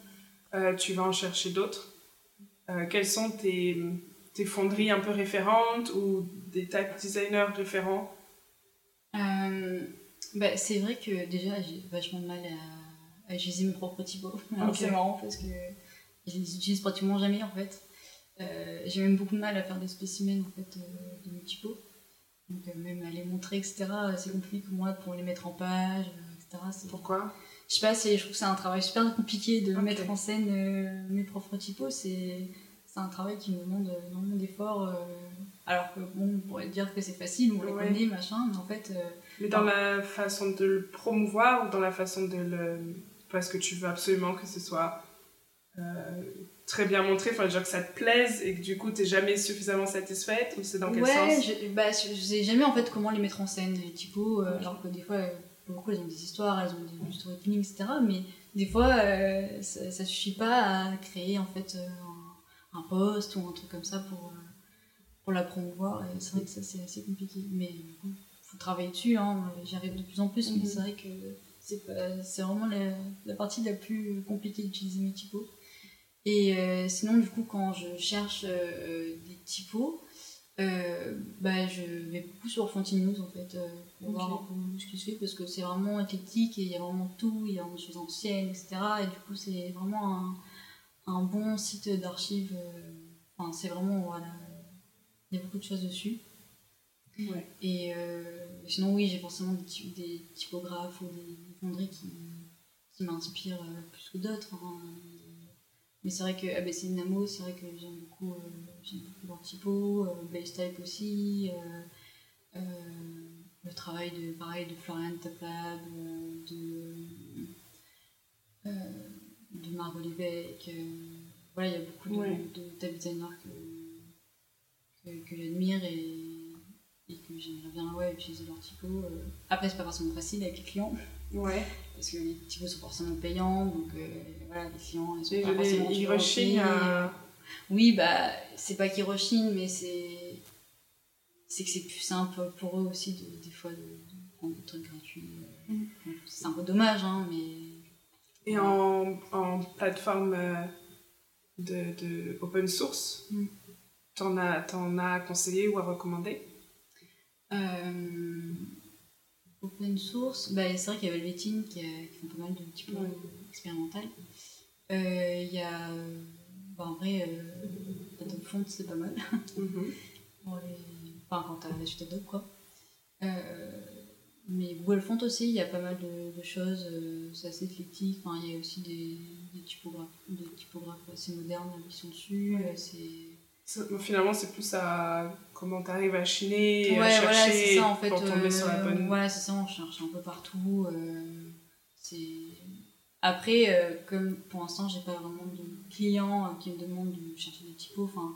Speaker 1: euh, tu vas en chercher d'autres? Euh, Quelles sont tes, tes fonderies un peu référentes ou des type designers référents?
Speaker 2: Euh, bah, c'est vrai que déjà j'ai vachement de mal à, à utiliser mes propres typos. Alors,
Speaker 1: Ok.
Speaker 2: C'est marrant parce que je les utilise pratiquement jamais en fait. Euh, j'ai même beaucoup de mal à faire des spécimens en fait, euh, de mes typos. Donc euh, même à les montrer, etc. C'est compliqué pour moi pour les mettre en page, etc.
Speaker 1: Pourquoi?
Speaker 2: Je sais pas, je trouve que c'est un travail super compliqué de
Speaker 1: Ok.
Speaker 2: mettre en scène mes propres typos. C'est un travail qui me demande énormément d'efforts. alors que bon, on pourrait dire que c'est facile, on les
Speaker 1: Ouais.
Speaker 2: connaît, machin, mais en fait. euh,
Speaker 1: Mais dans la façon de le promouvoir ou dans la façon de le... Parce que tu veux absolument que ce soit euh, très bien montré, enfin, genre que ça te plaise et que du coup, tu jamais suffisamment satisfaite ou c'est dans quel
Speaker 2: ouais,
Speaker 1: sens?
Speaker 2: je, bah, je sais jamais en fait comment les mettre en scène, les typos, euh, alors que des fois, beaucoup, elles ont des histoires, elles ont des, du storytelling, etc. Mais des fois, euh, ça, ça suffit pas à créer en fait euh, un, un post ou un truc comme ça pour, euh, pour la promouvoir. Et c'est vrai que ça, c'est assez compliqué. Mais bon, faut travailler dessus, hein. j'y arrive de plus en plus,
Speaker 1: Mhm.
Speaker 2: mais c'est vrai que c'est pas- c'est vraiment la, la partie la plus compliquée d'utiliser mes typos. Et euh, sinon, du coup, quand je cherche euh, des typos, euh, bah, je vais beaucoup sur Fontaine News en fait, pour voir ce qui se fait parce que c'est vraiment éclectique et il y a vraiment tout, il y a des choses anciennes, etc. Et du coup, c'est vraiment un, un bon site d'archives. Enfin, c'est vraiment, voilà, il y a beaucoup de choses dessus.
Speaker 1: Ouais.
Speaker 2: Et sinon, oui, j'ai forcément des, ty- des typographes ou des fonderies qui, qui m'inspirent plus que d'autres. hein. Mais c'est vrai que ABC Dynamo, c'est vrai que j'aime beaucoup, euh, j'aime beaucoup leur typo, euh, Blaze Type aussi, euh, le travail de, pareil, de Florian Taplab, de, de Margot Lévesque. voilà, il y a beaucoup de,
Speaker 1: Ouais.
Speaker 2: de designers que, que, que j'admire et, et que j'aimerais bien ouais, utiliser leur typo. Après, c'est pas forcément facile avec les clients
Speaker 1: Ouais.
Speaker 2: Parce que les typos sont forcément payants, donc euh, voilà, les clients ils sont pas forcément
Speaker 1: ils rechignent à-
Speaker 2: Oui, bah, c'est pas qu'ils rechignent, mais c'est. C'est que c'est plus simple pour eux aussi, de, des fois, de, de prendre des trucs gratuits. euh.
Speaker 1: Mm.
Speaker 2: C'est un peu dommage, hein, mais.
Speaker 1: Et en, en plateforme euh, de, de open source,
Speaker 2: Mm.
Speaker 1: t'en as, as à conseiller ou à recommander?
Speaker 2: Euh, open source, bah, c'est vrai qu'il y a Velvetine qui, qui font pas mal de
Speaker 1: Ouais.
Speaker 2: expérimentales. Euh, Il y a. euh, bah, en vrai, euh, Adobe Font, c'est pas mal. Pour les... Enfin, quand t'as la suite Adobe, quoi. Mais Google Font aussi, il y a pas mal de, de choses, euh, c'est assez éclectique. Enfin, il y a aussi des, des, typographes, des typographes assez modernes qui sont dessus.
Speaker 1: Ouais.
Speaker 2: euh, C'est...
Speaker 1: Finalement, c'est plus à comment t'arrives à chiner et à
Speaker 2: Ouais,
Speaker 1: chercher
Speaker 2: voilà, c'est ça en fait.
Speaker 1: pour tomber sur la
Speaker 2: euh,
Speaker 1: bonne.
Speaker 2: Voilà, c'est ça, on cherche un peu partout. euh, c'est... Après, euh, comme pour l'instant, j'ai pas vraiment de clients qui me demandent de chercher des typos. Enfin,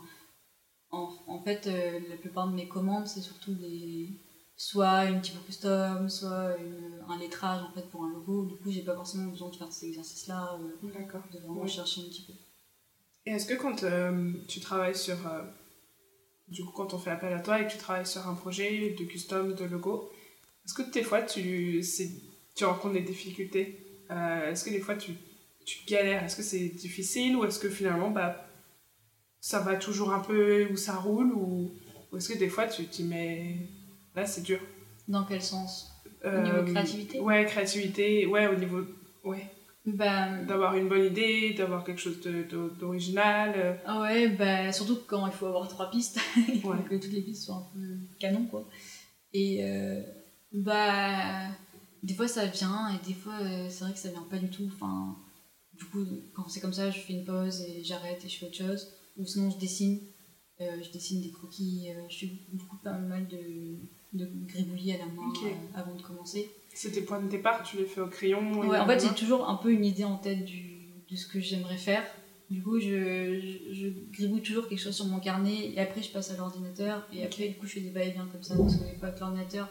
Speaker 2: en, en fait, la plupart de mes commandes, c'est surtout des soit une typo custom, soit une- un lettrage en fait pour un logo. Du coup, j'ai pas forcément besoin de faire cet exercice-là, euh,
Speaker 1: D'accord.
Speaker 2: de vraiment
Speaker 1: Oui.
Speaker 2: chercher une typo.
Speaker 1: Et est-ce que quand euh, tu travailles sur. euh, du coup, quand on fait appel à toi et que tu travailles sur un projet de custom, de logo, est-ce que des fois tu, tu rencontres des difficultés? Euh, Est-ce que des fois tu, tu galères? Est-ce que c'est difficile ou est-ce que finalement bah, ça va toujours un peu ou ça roule ou, ou est-ce que des fois tu dis mais là c'est dur?
Speaker 2: Dans quel sens? Au niveau créativité?
Speaker 1: Ouais, créativité, ouais, au niveau. Ouais,
Speaker 2: Bah,
Speaker 1: d'avoir une bonne idée, d'avoir quelque chose d'original. euh,
Speaker 2: Ah ouais, bah, surtout quand il faut avoir trois pistes, il faut
Speaker 1: Ouais.
Speaker 2: que toutes les pistes soient un peu canon, quoi. Et euh, bah, des fois ça vient, et des fois euh, c'est vrai que ça vient pas du tout. Enfin, du coup, quand c'est comme ça, je fais une pause et j'arrête et je fais autre chose. Ou sinon, je dessine. Euh, je dessine des croquis. je fais beaucoup pas mal de, de gribouillis à la main euh, avant de commencer.
Speaker 1: C'est tes points de départ, tu les fais au crayon
Speaker 2: Ouais, en
Speaker 1: la
Speaker 2: fait, j'ai toujours un peu une idée en tête du, de ce que j'aimerais faire. Du coup, je, je, je gribouille toujours quelque chose sur mon carnet et après, je passe à l'ordinateur. Et après, du coup, je fais des va-et-vient comme ça. Parce que des fois, avec l'ordinateur,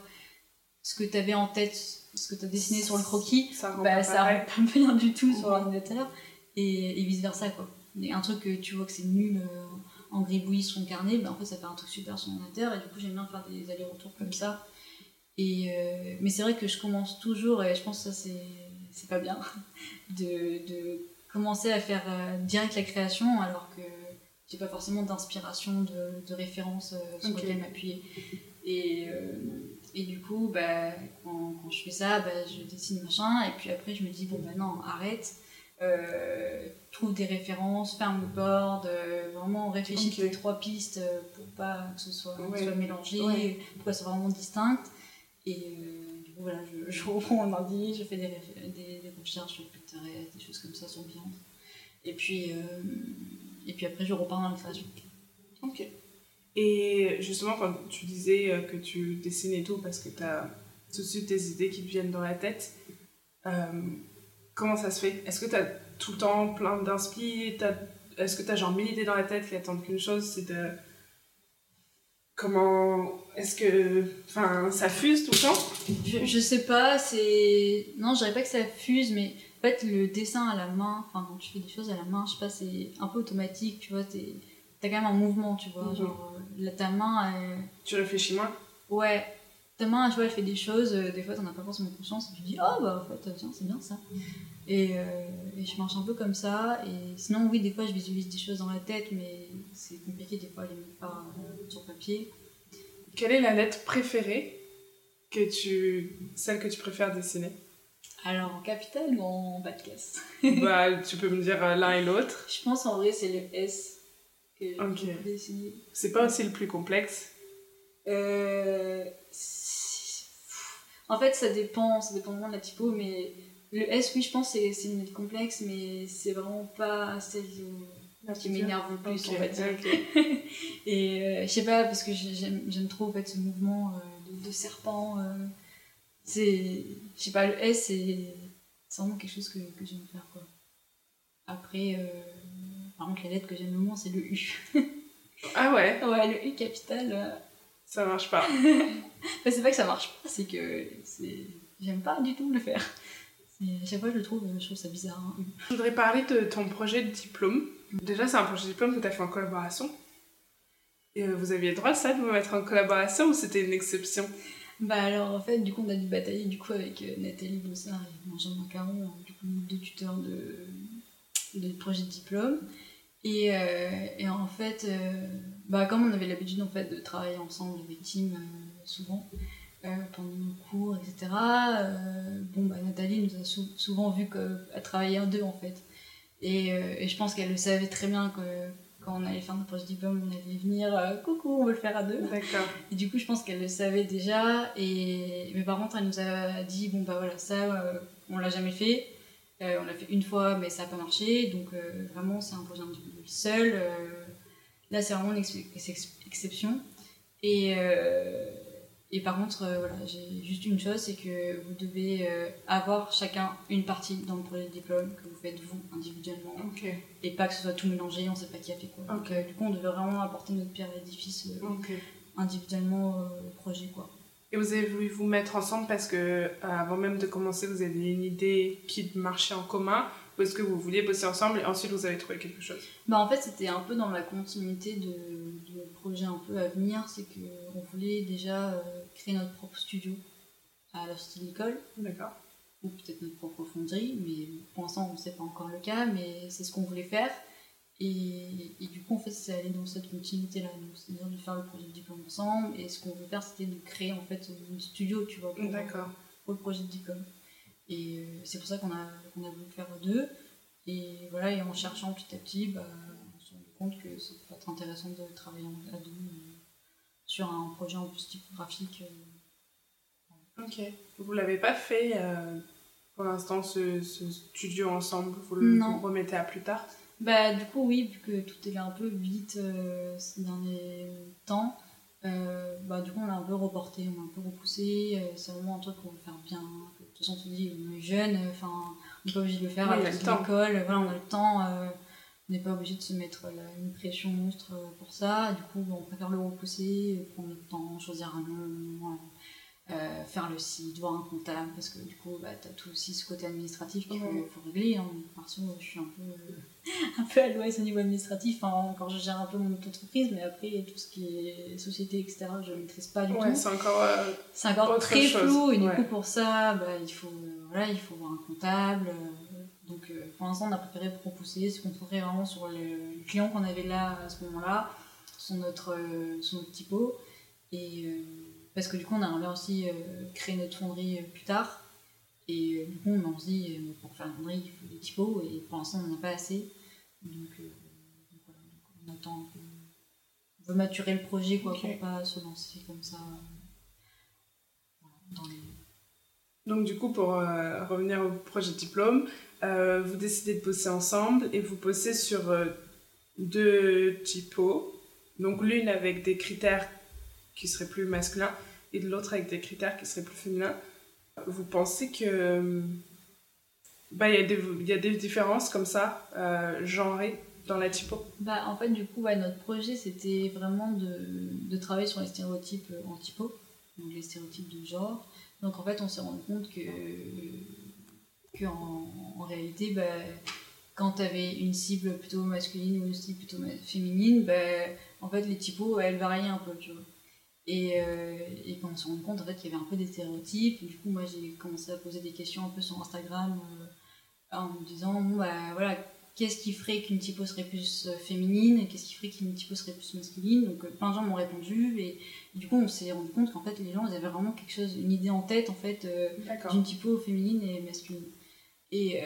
Speaker 2: ce que tu avais en tête, ce que tu as dessiné sur le croquis,
Speaker 1: Ça rend
Speaker 2: bah,
Speaker 1: pas
Speaker 2: ça rend pas bien du tout sur
Speaker 1: Mhm.
Speaker 2: l'ordinateur et, et vice versa quoi. Et un truc que tu vois que c'est nul euh, en gribouillis sur ton carnet, bah, en fait ça fait un truc super sur l'ordinateur et du coup j'aime bien faire des allers-retours comme ça. Et, euh, mais c'est vrai que je commence toujours, et je pense que ça c'est, pas bien, de, de commencer à faire euh, direct la création alors que j'ai pas forcément d'inspiration, de, de référence euh, sur
Speaker 1: Ok.
Speaker 2: laquelle m'appuyer. Et, et du coup, bah, quand, quand je fais ça, bah, je dessine machin, et puis après je me dis, bon bah non, arrête, trouve des références, fais un mood board, vraiment réfléchis
Speaker 1: Ok.
Speaker 2: tes trois pistes pour pas que ce soit, que ce
Speaker 1: Ouais.
Speaker 2: soit mélangé,
Speaker 1: Ouais.
Speaker 2: pour qu'elles soient vraiment distinctes. Et euh, du coup, voilà, je, reprends mon ordi, je fais des, des, recherches sur Pinterest, des choses comme ça sur Beyond. Et puis, euh, et puis après, je repars dans création.
Speaker 1: Ok. Et justement, quand tu disais euh, que tu dessines et tout parce que tu as tout de suite des idées qui te viennent dans la tête, comment ça se fait? Est-ce que tu as tout le temps plein d'inspi Est-ce que tu as genre mille idées dans la tête qui attendent qu'une chose C'est de. Comment. Est-ce que. Enfin, ça fuse tout le temps?
Speaker 2: Je, je sais pas, c'est. Non, je dirais pas que ça fuse, mais en fait, le dessin à la main, enfin, quand tu fais des choses à la main, je sais pas, c'est un peu automatique, tu vois, t'es- t'as quand même un mouvement, tu vois.
Speaker 1: Mhm.
Speaker 2: Genre, euh, là, ta main, elle-
Speaker 1: Tu réfléchis moins?
Speaker 2: Ouais, ta main, tu vois, elle fait des choses, euh, des fois t'en as pas forcément conscience, et tu dis, oh bah en fait, tiens, c'est bien ça. Et, euh, et je marche un peu comme ça, et sinon, oui, des fois je visualise des choses dans la tête, mais c'est compliqué des fois les mettre pas euh, sur papier.
Speaker 1: Quelle est la lettre préférée que tu. celle que tu préfères dessiner?
Speaker 2: Alors, en capital ou en bas de caisse
Speaker 1: Bah, tu peux me dire euh, l'un et l'autre.
Speaker 2: Je pense en vrai, c'est le S que
Speaker 1: Ok.
Speaker 2: j'ai dessiné.
Speaker 1: C'est pas aussi le plus complexe?
Speaker 2: Euh, En fait, ça dépend, ça dépend vraiment de la typo, mais le S, oui, je pense c'est- une lettre complexe, mais c'est vraiment pas celle euh, qui m'énerve le plus,
Speaker 1: Ok,
Speaker 2: on va dire.
Speaker 1: ok.
Speaker 2: Et euh, je sais pas, parce que j'ai- j'aime trop en fait, ce mouvement euh, de, de serpent. euh, c'est. Je sais pas, le S, c'est vraiment quelque chose que, que j'aime faire, quoi. Après, par contre, la lettre que j'aime le moins, c'est le U.
Speaker 1: Ah ouais,
Speaker 2: ouais, le U capital.
Speaker 1: ça marche pas.
Speaker 2: Enfin, c'est pas que ça marche pas, c'est que j'aime pas du tout le faire. À chaque fois, je le trouve, je trouve ça bizarre. hein.
Speaker 1: Je voudrais parler de ton projet de diplôme. Déjà, c'est un projet de diplôme que tu as fait en collaboration. Et euh, vous aviez le droit, ça, de vous mettre en collaboration ou c'était une exception?
Speaker 2: Bah alors, en fait, du coup, on a dû batailler du coup avec euh, Nathalie Bossard et Benjamin Caron, euh, du coup, deux tuteurs de, de projet de diplôme. Et, et en fait, bah, comme on avait l'habitude en fait, de travailler ensemble avec team euh, souvent, pendant nos cours, etc., bon, bah, Nathalie nous a sou- souvent vu que- à travailler en deux en fait. Et, euh, et je pense qu'elle le savait très bien que quand on allait faire notre projet diplôme, on allait venir euh, coucou, on veut le faire à deux.
Speaker 1: D'accord.
Speaker 2: Et du coup, je pense qu'elle le savait déjà. Et... Mais par contre, elle nous a dit bon, bah voilà, ça, euh, on l'a jamais fait. Euh, on l'a fait une fois, mais ça n'a pas marché. Donc, vraiment, c'est un projet individuel seul. Là, c'est vraiment une ex- ex- exception. Et, et par contre, euh, voilà, j'ai juste une chose c'est que vous devez euh, avoir chacun une partie dans le projet de diplôme que vous faites vous individuellement. Et pas que ce soit tout mélangé, on sait pas qui a fait quoi. Donc, du coup, on devait vraiment apporter notre pierre à l'édifice euh, individuellement au projet quoi.
Speaker 1: Et vous avez voulu vous mettre ensemble parce que avant même de commencer, vous aviez une idée qui marchait en commun ou est-ce que vous vouliez bosser ensemble et ensuite vous avez trouvé quelque chose?
Speaker 2: Bah en fait c'était un peu dans la continuité de, projet un peu à venir, c'est que on voulait déjà euh, créer notre propre studio à la de l'école,
Speaker 1: D'accord.
Speaker 2: ou peut-être notre propre fonderie, mais pour l'instant on ne sait pas encore le cas, mais c'est ce qu'on voulait faire. Et, et du coup en fait c'est aller dans cette continuité là, c'est-à-dire de faire le projet de diplôme ensemble, et ce qu'on veut faire c'était de créer en fait une studio, tu vois, pour,
Speaker 1: D'accord.
Speaker 2: pour le projet de diplôme. Et euh, c'est pour ça qu'on a, qu'on a voulu faire deux. Et voilà, et en cherchant petit à petit, bah, compte que ça peut être intéressant de travailler en- à deux sur un projet en plus typographique. euh.
Speaker 1: Ok. Vous l'avez pas fait euh, pour l'instant ce, ce studio ensemble? Vous le
Speaker 2: Non.
Speaker 1: vous remettez à plus tard?
Speaker 2: Bah, du coup, oui, vu que tout est un peu vite euh, ces derniers temps, euh, bah, du coup, on l'a un peu reporté, on l'a un peu repoussé. c'est vraiment un truc qu'on veut faire bien. De toute façon, tu dis, on est jeune, enfin, on n'est pas obligé de le faire
Speaker 1: Oui,
Speaker 2: à
Speaker 1: on a
Speaker 2: la
Speaker 1: le
Speaker 2: sortie
Speaker 1: temps.
Speaker 2: de l'école. Voilà, on a le temps. Euh, on n'est pas obligé de se mettre là, une pression monstre euh, pour ça. Du coup, on préfère le repousser, euh, prendre notre temps, choisir un nom, euh, faire le site, voir un comptable, parce que du coup, bah, tu as tout aussi ce côté administratif qu'il faut, faut, régler. Hein. Perso, je suis un peu, euh, un peu à l'ouest au niveau administratif, quand je gère un peu mon entreprise, mais après, tout ce qui est société, etc., je ne maîtrise pas du
Speaker 1: ouais,
Speaker 2: tout.
Speaker 1: C'est encore, euh,
Speaker 2: c'est encore très flou, et du coup, pour ça, bah, il, faut, voilà, il faut voir un comptable. Donc, pour l'instant, on a préféré repousser, se concentrer vraiment sur le, client qu'on avait là à ce moment-là, sur notre, sur notre typo. Et parce que du coup, on aimerait aussi euh, créer notre fonderie euh, plus tard. Et euh, du coup, on se dit, pour faire la fonderie, il faut des typos, et pour l'instant, on n'en a pas assez. Donc, voilà, on attend un peu. On veut maturer le projet, quoi, pour pas se lancer comme ça.
Speaker 1: Donc, du coup, pour revenir au projet diplôme, vous décidez de bosser ensemble et vous bossez sur deux typos. Donc, l'une avec des critères qui serait plus masculin et de l'autre avec des critères qui seraient plus féminins. Vous pensez que bah il y, y, a des différences comme ça euh, genrées dans la typo?
Speaker 2: Bah en fait du coup ouais, notre projet c'était vraiment de, de, travailler sur les stéréotypes en typo donc les stéréotypes de genre donc en fait on s'est rendu compte que que en, réalité bah, quand tu avais une cible plutôt masculine ou une cible plutôt féminine bah, en fait les typos elles variaient un peu tu vois. Et, euh, et quand on s'est rendu compte en fait, qu'il y avait un peu des stéréotypes, du coup, moi j'ai commencé à poser des questions un peu sur Instagram euh, en me disant bon, bah, voilà, qu'est-ce qui ferait qu'une typo serait plus euh, féminine? Qu'est-ce qui ferait qu'une typo serait plus masculine? Donc plein de gens m'ont répondu. Et, du coup, on s'est rendu compte qu'en fait, les gens ils avaient vraiment quelque chose, une idée en tête en fait d'une typo féminine et masculine. Et,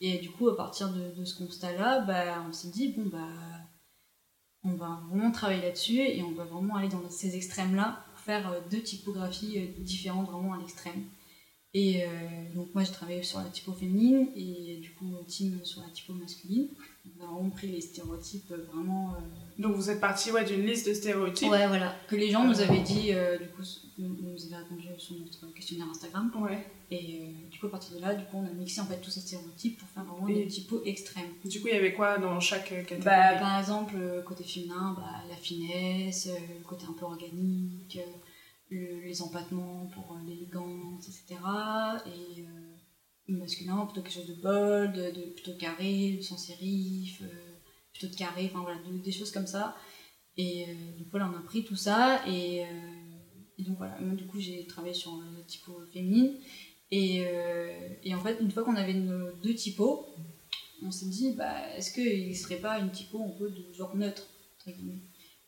Speaker 2: et, du coup, à partir de, de ce constat-là, bah, on s'est dit bon, bah on va vraiment travailler là-dessus et on va vraiment aller dans ces extrêmes-là pour faire euh, deux typographies euh, différentes vraiment à l'extrême. Et euh, donc moi je travaille sur la typo féminine et du coup team sur la typo masculine. On a vraiment pris les stéréotypes vraiment.
Speaker 1: Donc vous êtes parti ouais, d'une liste de stéréotypes.
Speaker 2: Ouais voilà que les gens nous avaient dit du coup nous avaient répondu sur notre questionnaire Instagram.
Speaker 1: Ouais.
Speaker 2: Et euh, du coup, à partir de là, du coup, on a mixé en fait tous ces stéréotypes pour faire vraiment des typos extrêmes.
Speaker 1: Du coup, il y avait quoi dans chaque euh, catégorie?
Speaker 2: Bah, Par exemple, euh, côté féminin, bah, la finesse, le côté un peu organique, les empattements pour l'élégance, etc. Et masculin, plutôt quelque chose de bold, de, plutôt carré, sans sérif, plutôt carré, enfin voilà, des choses comme ça. Et du coup, là, on a pris tout ça et. donc voilà, moi du coup j'ai travaillé sur la typo féminine euh, et, en fait, une fois qu'on avait nos deux typos, on s'est dit, bah, est-ce qu'il ne serait pas une typo un peu de genre neutre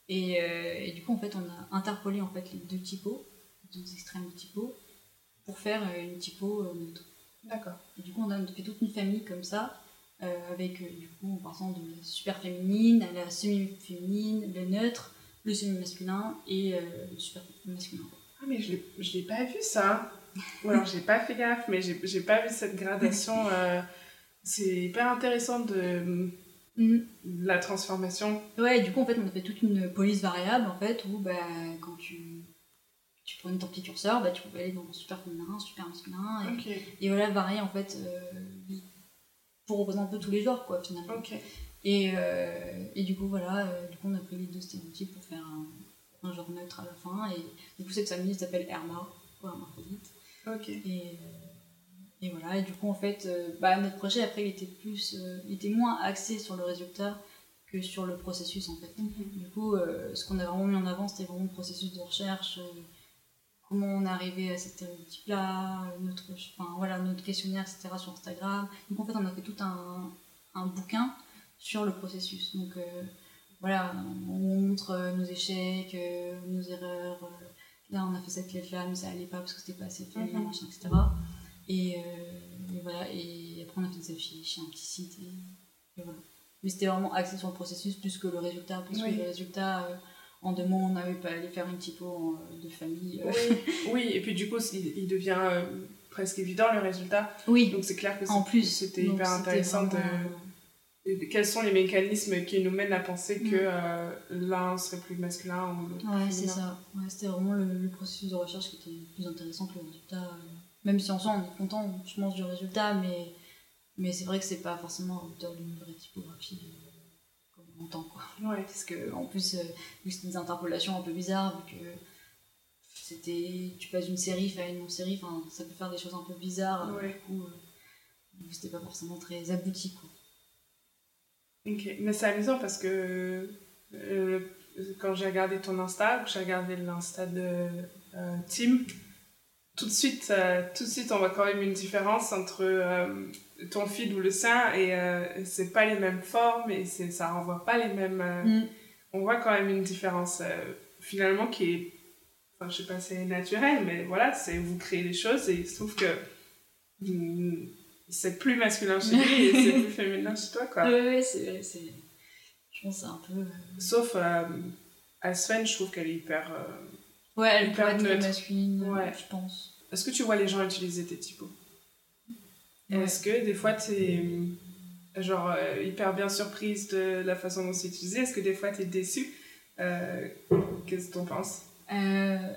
Speaker 2: et, euh, et, du coup, en fait, on a interpolé en fait, les deux typos, les deux extrêmes de typos, pour faire euh, une typo neutre.
Speaker 1: D'accord.
Speaker 2: Et du coup, on a fait toute une famille comme ça, avec du coup, en passant de la super féminine à la semi-féminine, le neutre, le semi-masculin et le super masculin.
Speaker 1: Ah, mais je ne l'ai pas vu ça ou alors j'ai pas fait gaffe, mais j'ai pas vu cette gradation. Euh, c'est hyper intéressant de, mm. la transformation.
Speaker 2: Ouais, du coup, en fait, on a fait toute une police variable, en fait, où bah, quand tu, tu prenais ton petit curseur, bah, tu pouvais aller dans super féminin, super masculin, et, et voilà, varier, en fait, euh, pour représenter un peu tous les genres, quoi, finalement. Et, euh, et du coup, voilà, du coup, on a pris les deux stéréotypes pour faire un, genre neutre à la fin, et du coup, cette famille s'appelle Herma, pour hermaphrodite.
Speaker 1: Ok.
Speaker 2: Et, et, voilà, et du coup, en fait, euh, bah, notre projet, après, il était, plus, euh, il était moins axé sur le résultat que sur le processus, en fait.
Speaker 1: Mhm.
Speaker 2: Du coup, euh, ce qu'on a vraiment mis en avant, c'était vraiment le processus de recherche, comment on est arrivé à cet stéréotype-là, notre, enfin, voilà, notre questionnaire, etc., sur Instagram. Donc, en fait, on a fait tout un, un bouquin sur le processus. Donc, voilà, on montre nos échecs, nos erreurs là on a fait cette mais ça allait pas parce que c'était pas assez féminin, mhm. machin, etc. Et, euh, et, voilà, et après on a fait des affiches, un petit site, et, voilà. Mais c'était vraiment axé sur le processus plus que le résultat, parce que le résultat, euh, en deux mots, on n'avait pas allé faire une typo euh, de famille.
Speaker 1: Oui. oui, et puis du coup, il, devient presque évident le résultat.
Speaker 2: Oui.
Speaker 1: Donc c'est clair que
Speaker 2: en plus,
Speaker 1: c'était hyper intéressant de quels sont les mécanismes qui nous mènent à penser que mm. l'un serait plus masculin ou l'autre
Speaker 2: Ouais, c'est ça. Ouais, C'était vraiment le, processus de recherche qui était plus intéressant que le résultat. Euh. Même si en soi on est content, je pense, du résultat, mais, mais c'est vrai que c'est pas forcément à hauteur d'une vraie typographie euh, comme on entend. Quoi.
Speaker 1: Ouais.
Speaker 2: Parce que en plus, vu que c'était des interpolations un peu bizarres, vu que c'était tu passes d'une série à une non-série, enfin, ça peut faire des choses un peu bizarres.
Speaker 1: Ouais.
Speaker 2: Du coup, euh, c'était pas forcément très abouti. Quoi.
Speaker 1: Ok, mais c'est amusant parce que euh, quand j'ai regardé ton Insta, j'ai regardé l'Insta de euh, Tim, tout de suite, euh, tout de suite, on voit quand même une différence entre euh, ton feed ou le sien et euh, c'est pas les mêmes formes et c'est, ça renvoie pas les mêmes. euh,
Speaker 2: Mm.
Speaker 1: On voit quand même une différence finalement qui est, enfin, je sais pas, c'est naturel, mais voilà, c'est vous créez des choses et il se trouve que mm, c'est plus masculin chez lui et c'est plus féminin chez toi, quoi.
Speaker 2: Ouais, ouais, c'est vrai, c'est. Je pense que c'est un peu.
Speaker 1: Sauf euh, Asfen, je trouve qu'elle est hyper. Euh,
Speaker 2: Ouais, être très
Speaker 1: neutre.
Speaker 2: masculine,
Speaker 1: Ouais.
Speaker 2: je pense.
Speaker 1: Est-ce que tu vois les gens utiliser tes typos?
Speaker 2: Ouais.
Speaker 1: Est-ce que des fois t'es euh, genre euh, hyper bien surprise de la façon dont c'est utilisé? Est-ce que des fois t'es déçue Euh, Qu'est-ce que t'en penses?
Speaker 2: Euh,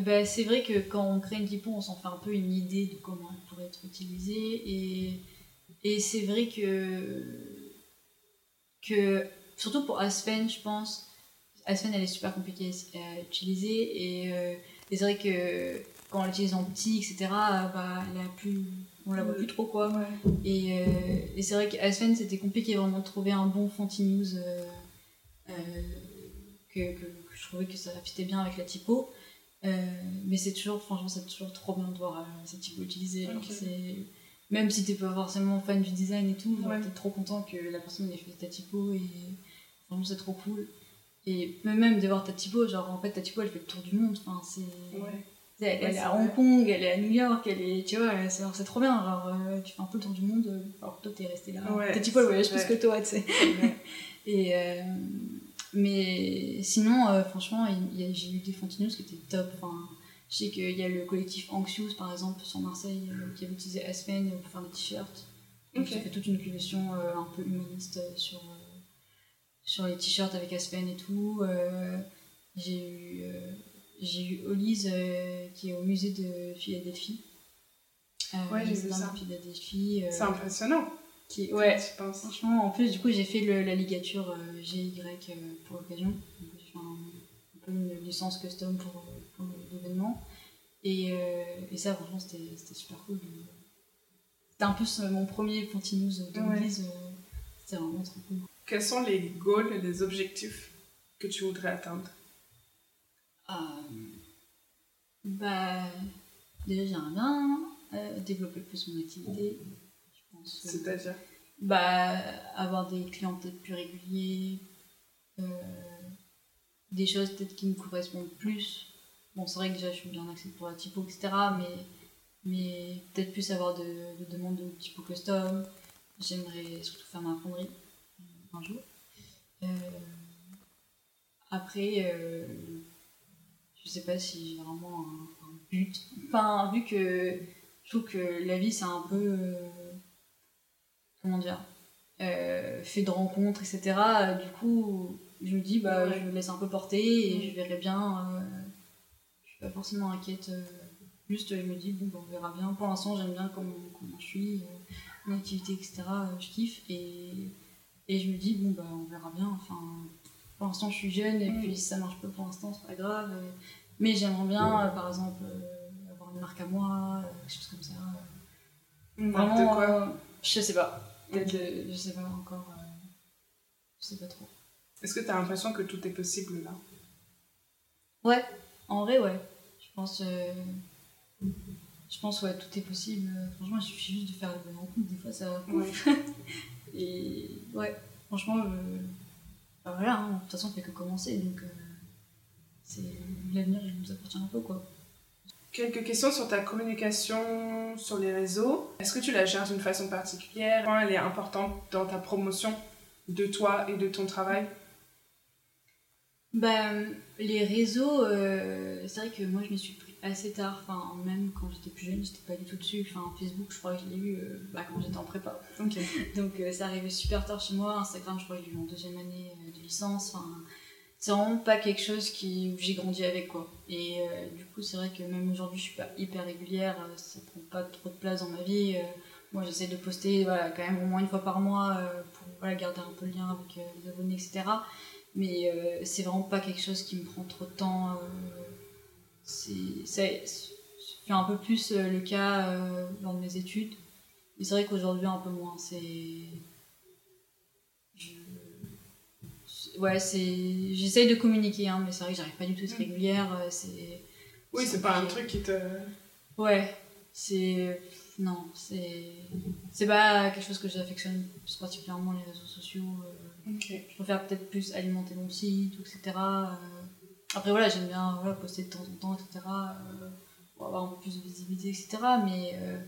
Speaker 2: bah, c'est vrai que quand on crée une typo, on s'en fait un peu une idée de comment elle pourrait être utilisée. Et, et c'est vrai que, que, surtout pour Aspen, je pense, Aspen elle est super compliquée à utiliser. Et, euh, et c'est vrai que quand on l'utilise en petit, etc., bah, elle a plus, on la voit plus trop quoi. Et, euh, et c'est vrai qu'Aspen, c'était compliqué vraiment de trouver un bon Fonty News euh, euh, que, que, que je trouvais que ça fitait bien avec la typo. Mais c'est toujours, franchement, c'est toujours trop bien de voir cette typo utilisée. Même si t'es pas forcément fan du design et tout,
Speaker 1: Ouais.
Speaker 2: t'es trop content que la personne ait fait ta typo et franchement, c'est trop cool. Et même de voir ta typo, genre en fait, ta typo elle fait le tour du monde. Enfin, c'est.
Speaker 1: Ouais.
Speaker 2: Elle, est à
Speaker 1: vrai.
Speaker 2: Hong Kong, elle est à New York, elle est, tu vois, c'est c'est trop bien. Genre, euh, tu fais un peu le tour du monde, euh, alors toi t'es resté là.
Speaker 1: Ouais,
Speaker 2: Ta typo elle voyage plus que toi, tu sais. Et, euh, mais sinon, euh, franchement, j'ai eu des Fontinews qui étaient top. Enfin, je sais qu'il y a le collectif Anxious, par exemple, sur Marseille, qui avait utilisé Aspen pour faire des t-shirts. Donc,
Speaker 1: Ok.
Speaker 2: J'ai fait toute une collection un peu humaniste sur, sur les t-shirts avec Aspen et tout. Euh, j'ai eu, euh, j'ai eu Olise euh, qui est au musée de Philadelphie. Euh,
Speaker 1: Ouais, j'ai vu ça.
Speaker 2: Philadelphie.
Speaker 1: C'est impressionnant.
Speaker 2: qui, ouais,
Speaker 1: Je pense.
Speaker 2: Franchement, en plus, du coup, j'ai fait le- la ligature GY pour l'occasion. Donc, J'ai fait un, un peu une licence custom pour, pour l'événement. Et, et ça, franchement, c'était super cool. C'était un peu mon premier Fontinews de
Speaker 1: Ouais.
Speaker 2: 2010. C'était vraiment trop cool.
Speaker 1: Quels sont les goals et les objectifs que tu voudrais atteindre?
Speaker 2: Euh, bah, déjà, j'aimerais bien euh, développer plus mon activité. Je pense.
Speaker 1: C'est-à-dire?
Speaker 2: Bah, avoir des clients peut-être plus réguliers, euh, des choses peut-être qui me correspondent plus. Bon, c'est vrai que déjà je suis bien axée pour la typo, etc. Mais, mais peut-être plus avoir de, de demandes de typo custom. J'aimerais surtout faire ma fonderie euh, un jour. Euh, après, euh, je sais pas si j'ai vraiment un, un but. Enfin, vu que je trouve que la vie c'est un peu. euh, comment dire euh, fait de rencontres, etc. Du coup, je me dis, bah,
Speaker 1: Ouais.
Speaker 2: je me laisse un peu porter et je verrai bien. euh, je suis pas forcément inquiète. juste, je me dis, bon, bah, on verra bien. Pour l'instant, j'aime bien comment, comment je suis, mon activité, etc. je kiffe. Et, et je me dis, bon, bah, on verra bien. Enfin, pour l'instant, je suis jeune et
Speaker 1: Mm.
Speaker 2: puis si ça marche pas pour l'instant, c'est pas grave. mais j'aimerais bien, euh, par exemple, euh, avoir une marque à moi, euh, quelque chose comme ça.
Speaker 1: N'importe
Speaker 2: Vraiment,
Speaker 1: quoi.
Speaker 2: euh, je sais pas. Peut-être, je sais pas encore. euh, je sais pas trop.
Speaker 1: Est-ce que tu as l'impression que tout est possible là?
Speaker 2: Ouais, en vrai, ouais. Je pense. euh, je pense, ouais, tout est possible. Franchement, il suffit juste de faire les bonnes rencontres. Des fois, ça va.
Speaker 1: Ouais.
Speaker 2: Et ouais, franchement, euh, voilà, hein, de toute façon, on fait que commencer. Donc, euh, c'est l'avenir, nous appartient un peu, quoi.
Speaker 1: Quelques questions sur ta communication sur les réseaux. Est-ce que tu la gères d'une façon particulière? Comment elle est importante dans ta promotion de toi et de ton travail?
Speaker 2: Bah, les réseaux, euh, c'est vrai que moi je m'y suis pris assez tard. Enfin, même quand j'étais plus jeune, j'étais pas du tout dessus. Enfin, Facebook, je crois que je l'ai eu euh, bah, quand j'étais en prépa. Donc, euh, ça arrivait super tard chez moi. Instagram, je crois que je l'ai eu en deuxième année euh, de licence. Enfin, c'est vraiment pas quelque chose qui, où j'ai grandi avec quoi. Et euh, du coup, c'est vrai que même aujourd'hui, je suis pas hyper régulière. ça prend pas trop de place dans ma vie. moi, j'essaie de poster voilà, quand même au moins une fois par mois pour voilà, garder un peu le lien avec les abonnés, etc. Mais c'est vraiment pas quelque chose qui me prend trop de temps. C'est un peu plus euh, le cas euh, lors de mes études. Mais c'est vrai qu'aujourd'hui, un peu moins. C'est. je- Ouais, c'est. J'essaye de communiquer, hein, mais c'est vrai que j'arrive pas du tout à être régulière. euh, C'est.
Speaker 1: Oui, c'est pas un truc qui te.
Speaker 2: Ouais, c'est. Non, c'est. C'est pas quelque chose que j'affectionne plus particulièrement les réseaux sociaux. euh, je préfère peut-être plus alimenter mon site, etc. Euh, Après, voilà, j'aime bien voilà, poster de temps en temps, etc. euh, pour avoir un peu plus de visibilité, etc. Mais, euh,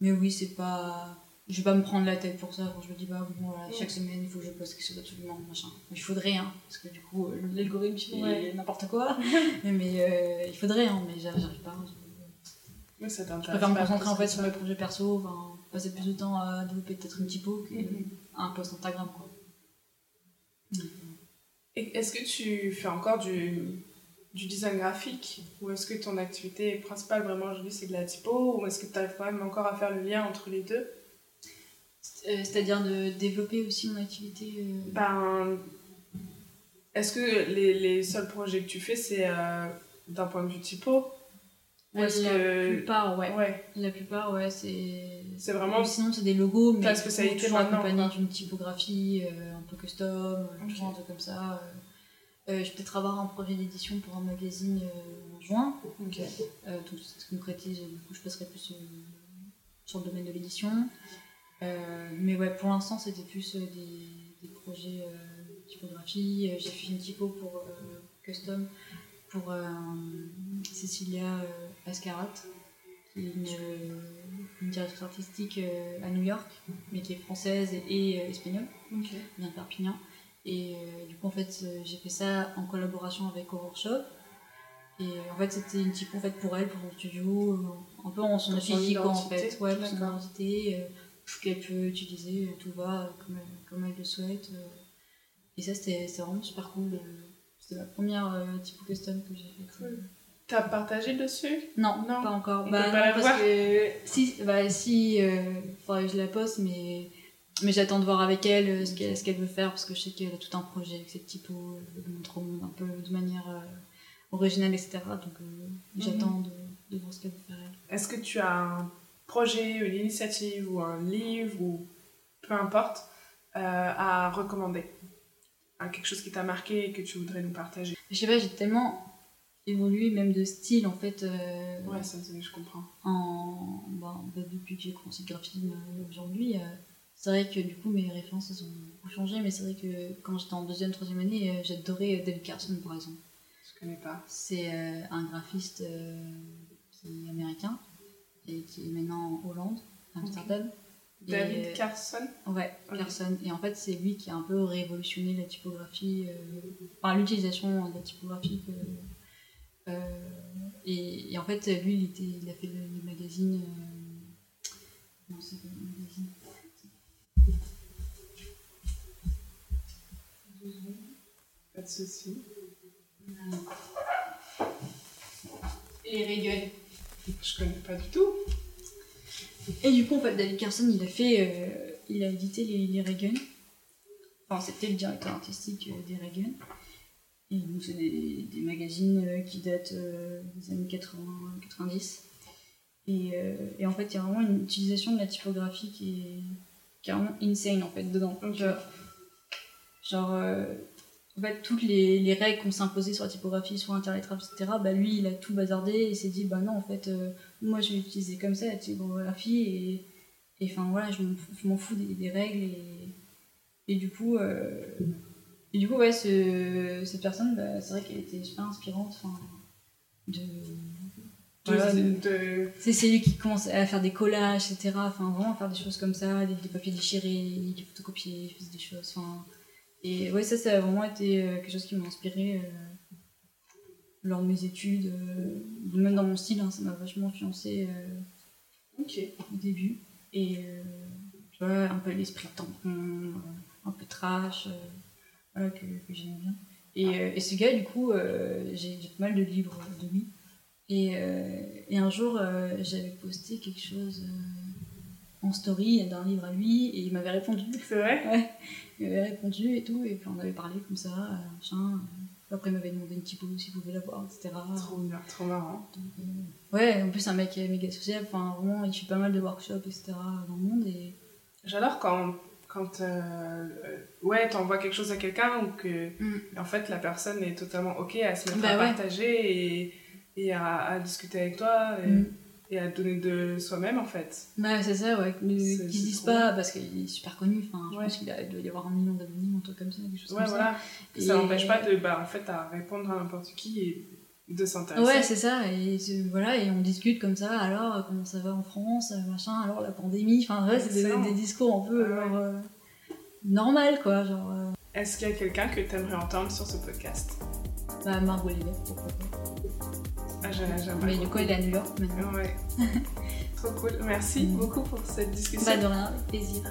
Speaker 2: mais oui, c'est pas. Je vais pas me prendre la tête pour ça quand je me dis, bah bon, voilà, chaque semaine il faut que je poste quelque chose absolument, machin. Mais il faudrait, hein, parce que du coup, euh, l'algorithme il
Speaker 1: Ouais.
Speaker 2: n'importe quoi. mais mais, euh, il faudrait, hein, mais j'arrive pas.
Speaker 1: Oui, ça
Speaker 2: je préfère me concentrer en fait sur mes projets perso, enfin, passer plus de temps à développer peut-être une typo qu'un
Speaker 1: Mhm.
Speaker 2: post Instagram, quoi.
Speaker 1: Et est-ce que tu fais encore du, du design graphique Ou est-ce que ton activité principale vraiment aujourd'hui c'est de la typo Ou est-ce que tu arrives quand même encore à faire le lien entre les deux?
Speaker 2: Euh, C'est-à-dire de développer aussi mon activité. euh,
Speaker 1: Ben. Est-ce que les, les seuls projets que tu fais c'est euh, d'un point de vue typo? Ou est-ce
Speaker 2: la
Speaker 1: que.
Speaker 2: plupart, ouais.
Speaker 1: Ouais,
Speaker 2: La plupart, ouais, c'est.
Speaker 1: C'est vraiment.
Speaker 2: Ou Sinon, c'est des logos, mais coup,
Speaker 1: spécialité
Speaker 2: toujours
Speaker 1: maintenant,
Speaker 2: accompagné d'une typographie euh, un peu custom,
Speaker 1: Ok.
Speaker 2: toujours un truc comme ça. euh. Euh, je vais peut-être avoir un projet d'édition pour un magazine euh, en juin.
Speaker 1: Ok.
Speaker 2: Euh, donc, ça se concrétise, du coup, je passerai plus euh, sur le domaine de l'édition. Euh, mais ouais, pour l'instant, c'était plus euh, des, des projets euh, de typographie. Euh, J'ai fait une typo pour euh, custom pour euh, Cecilia euh, Ascarat, une, une directrice artistique euh, à New York, mais qui est française et, et, euh, espagnole
Speaker 1: Ok.
Speaker 2: vient de Perpignan. Et euh, du coup, en fait, euh, j'ai fait ça en collaboration avec Aurore Shop. Et euh, en fait, c'était une typo en fait, pour elle, pour son studio, euh, un peu en son quoi, en fait. Ouais, pour son identité, euh, qu'elle peut utiliser, euh, tout va euh, comme elle, comme elle le souhaite. euh. Et ça, c'était vraiment super cool. euh. C'était la première euh, typo custom que j'ai.
Speaker 1: Cool. T'as partagé dessus?
Speaker 2: Non,
Speaker 1: Non.
Speaker 2: pas encore. Bah,
Speaker 1: peut
Speaker 2: non,
Speaker 1: pas la
Speaker 2: parce
Speaker 1: voir?
Speaker 2: que si, bah, si, euh, faudrait que je la poste, mais, mais j'attends de voir avec elle euh, ce qu'elle veut faire, parce que je sais qu'elle a tout un projet avec typo, elle veut le montrer au monde un peu de manière euh, originale, etc. Donc euh, j'attends de, de voir ce qu'elle veut faire.
Speaker 1: Est-ce que tu as un projet, une initiative ou un livre ou peu importe euh, à recommander? À Quelque chose qui t'a marqué et que tu voudrais nous partager?
Speaker 2: Je sais pas, j'ai tellement évolué, même de style, en fait, euh,
Speaker 1: Ouais, ça, c'est- je comprends.
Speaker 2: en, bah, bah, depuis que j'ai commencé le graphisme euh, aujourd'hui, euh, c'est vrai que du coup mes références elles ont beaucoup changé, mais c'est vrai que quand j'étais en deuxième, troisième année, j'adorais David Carson par exemple.
Speaker 1: Je connais pas.
Speaker 2: C'est euh, un graphiste qui est américain et qui est maintenant en Hollande, à Amsterdam.
Speaker 1: David Carson?
Speaker 2: Ouais. Carson. Et en fait, c'est lui qui a un peu révolutionné la typographie, enfin l'utilisation de la typographie. Et, et en fait, lui, il, était, il a fait le, le magazine. euh, non, c'est quoi le magazine
Speaker 1: Pas de soucis.
Speaker 2: Et Reagan.
Speaker 1: Je connais pas du tout.
Speaker 2: Et du coup, en fait, David Carson, il a fait, euh, il a édité les, les Reagan. Enfin, c'était le directeur artistique euh, des Reagan. Et donc, c'est des, des magazines euh, qui datent euh, des années 80, 90. Et, euh, et en fait, il y a vraiment une utilisation de la typographie qui est carrément insane, en fait, dedans. Genre, genre, euh, en fait, toutes les, les règles qu'on s'est imposées sur la typographie, sur Internet, etc., bah lui, il a tout bazardé et s'est dit, bah non, en fait, euh, moi, je vais l'utiliser comme ça, la typographie, et, enfin, voilà, je m'en fous, je m'en fous des, des règles, et, et du coup, euh, et du coup, ouais, ce, cette personne, bah, c'est vrai qu'elle était super inspirante, enfin, de... voilà,
Speaker 1: De-
Speaker 2: c'est c'est lui qui commence à faire des collages, etc. Enfin, vraiment faire des choses comme ça, des, des papiers déchirés, des photocopiés, il faisait des choses. Enfin, et ouais, ça, ça a vraiment été euh, quelque chose qui m'a inspiré euh, lors de mes études, euh, même dans mon style, hein, ça m'a vachement influencé euh, au début. Et tu vois, un peu l'esprit tampon, un peu trash, voilà, que, que j'aime bien. Et, euh, et ce gars, du coup, euh, j'ai pas mal de livres de lui. Et, euh, et un jour, j'avais posté quelque chose en story d'un livre à lui, et il m'avait répondu.
Speaker 1: C'est vrai?
Speaker 2: Ouais, il m'avait répondu et tout, et puis on avait parlé comme ça, machin. Après, il m'avait demandé une typo s'il pouvait l'avoir, etc.
Speaker 1: Trop bien, trop marrant.
Speaker 2: Donc, euh, ouais, en plus, un mec méga social. Enfin, vraiment, il fait pas mal de workshops, etc. dans le monde. Et...
Speaker 1: J'adore quand, quand euh, ouais, t'envoies quelque chose à quelqu'un ou que
Speaker 2: Mm.
Speaker 1: en fait la personne est totalement ok à se mettre
Speaker 2: Bah
Speaker 1: à
Speaker 2: ouais.
Speaker 1: partager et, et à, à discuter avec toi et,
Speaker 2: Mm.
Speaker 1: et à donner de soi-même en fait.
Speaker 2: Ouais, c'est ça, ouais. Qu'ils se disent
Speaker 1: trop
Speaker 2: pas parce qu'il est super connu. Enfin, je
Speaker 1: Ouais.
Speaker 2: pense qu'il doit y avoir un million d'abonnés ou un truc comme ça, quelque chose
Speaker 1: Ouais,
Speaker 2: comme
Speaker 1: voilà.
Speaker 2: ça.
Speaker 1: Ça
Speaker 2: Et-
Speaker 1: n'empêche pas de, bah, en fait, à répondre à n'importe qui et de s'intéresser.
Speaker 2: Ouais, c'est ça, et voilà, et on discute comme ça, alors euh, comment ça va en France, euh, machin, alors la pandémie, enfin ouais, c'est des, discours un peu
Speaker 1: Ah ouais.
Speaker 2: euh, normal quoi, genre euh,
Speaker 1: Est-ce qu'il y a quelqu'un que tu aimerais entendre sur ce podcast?
Speaker 2: Bah, Margot pourquoi pas.
Speaker 1: ah, j'ai- J'aimerais
Speaker 2: Mais du coup, elle est à New York maintenant.
Speaker 1: Ouais. Trop cool. Merci
Speaker 2: Mm.
Speaker 1: beaucoup pour cette discussion.
Speaker 2: Bah de rien, plaisir.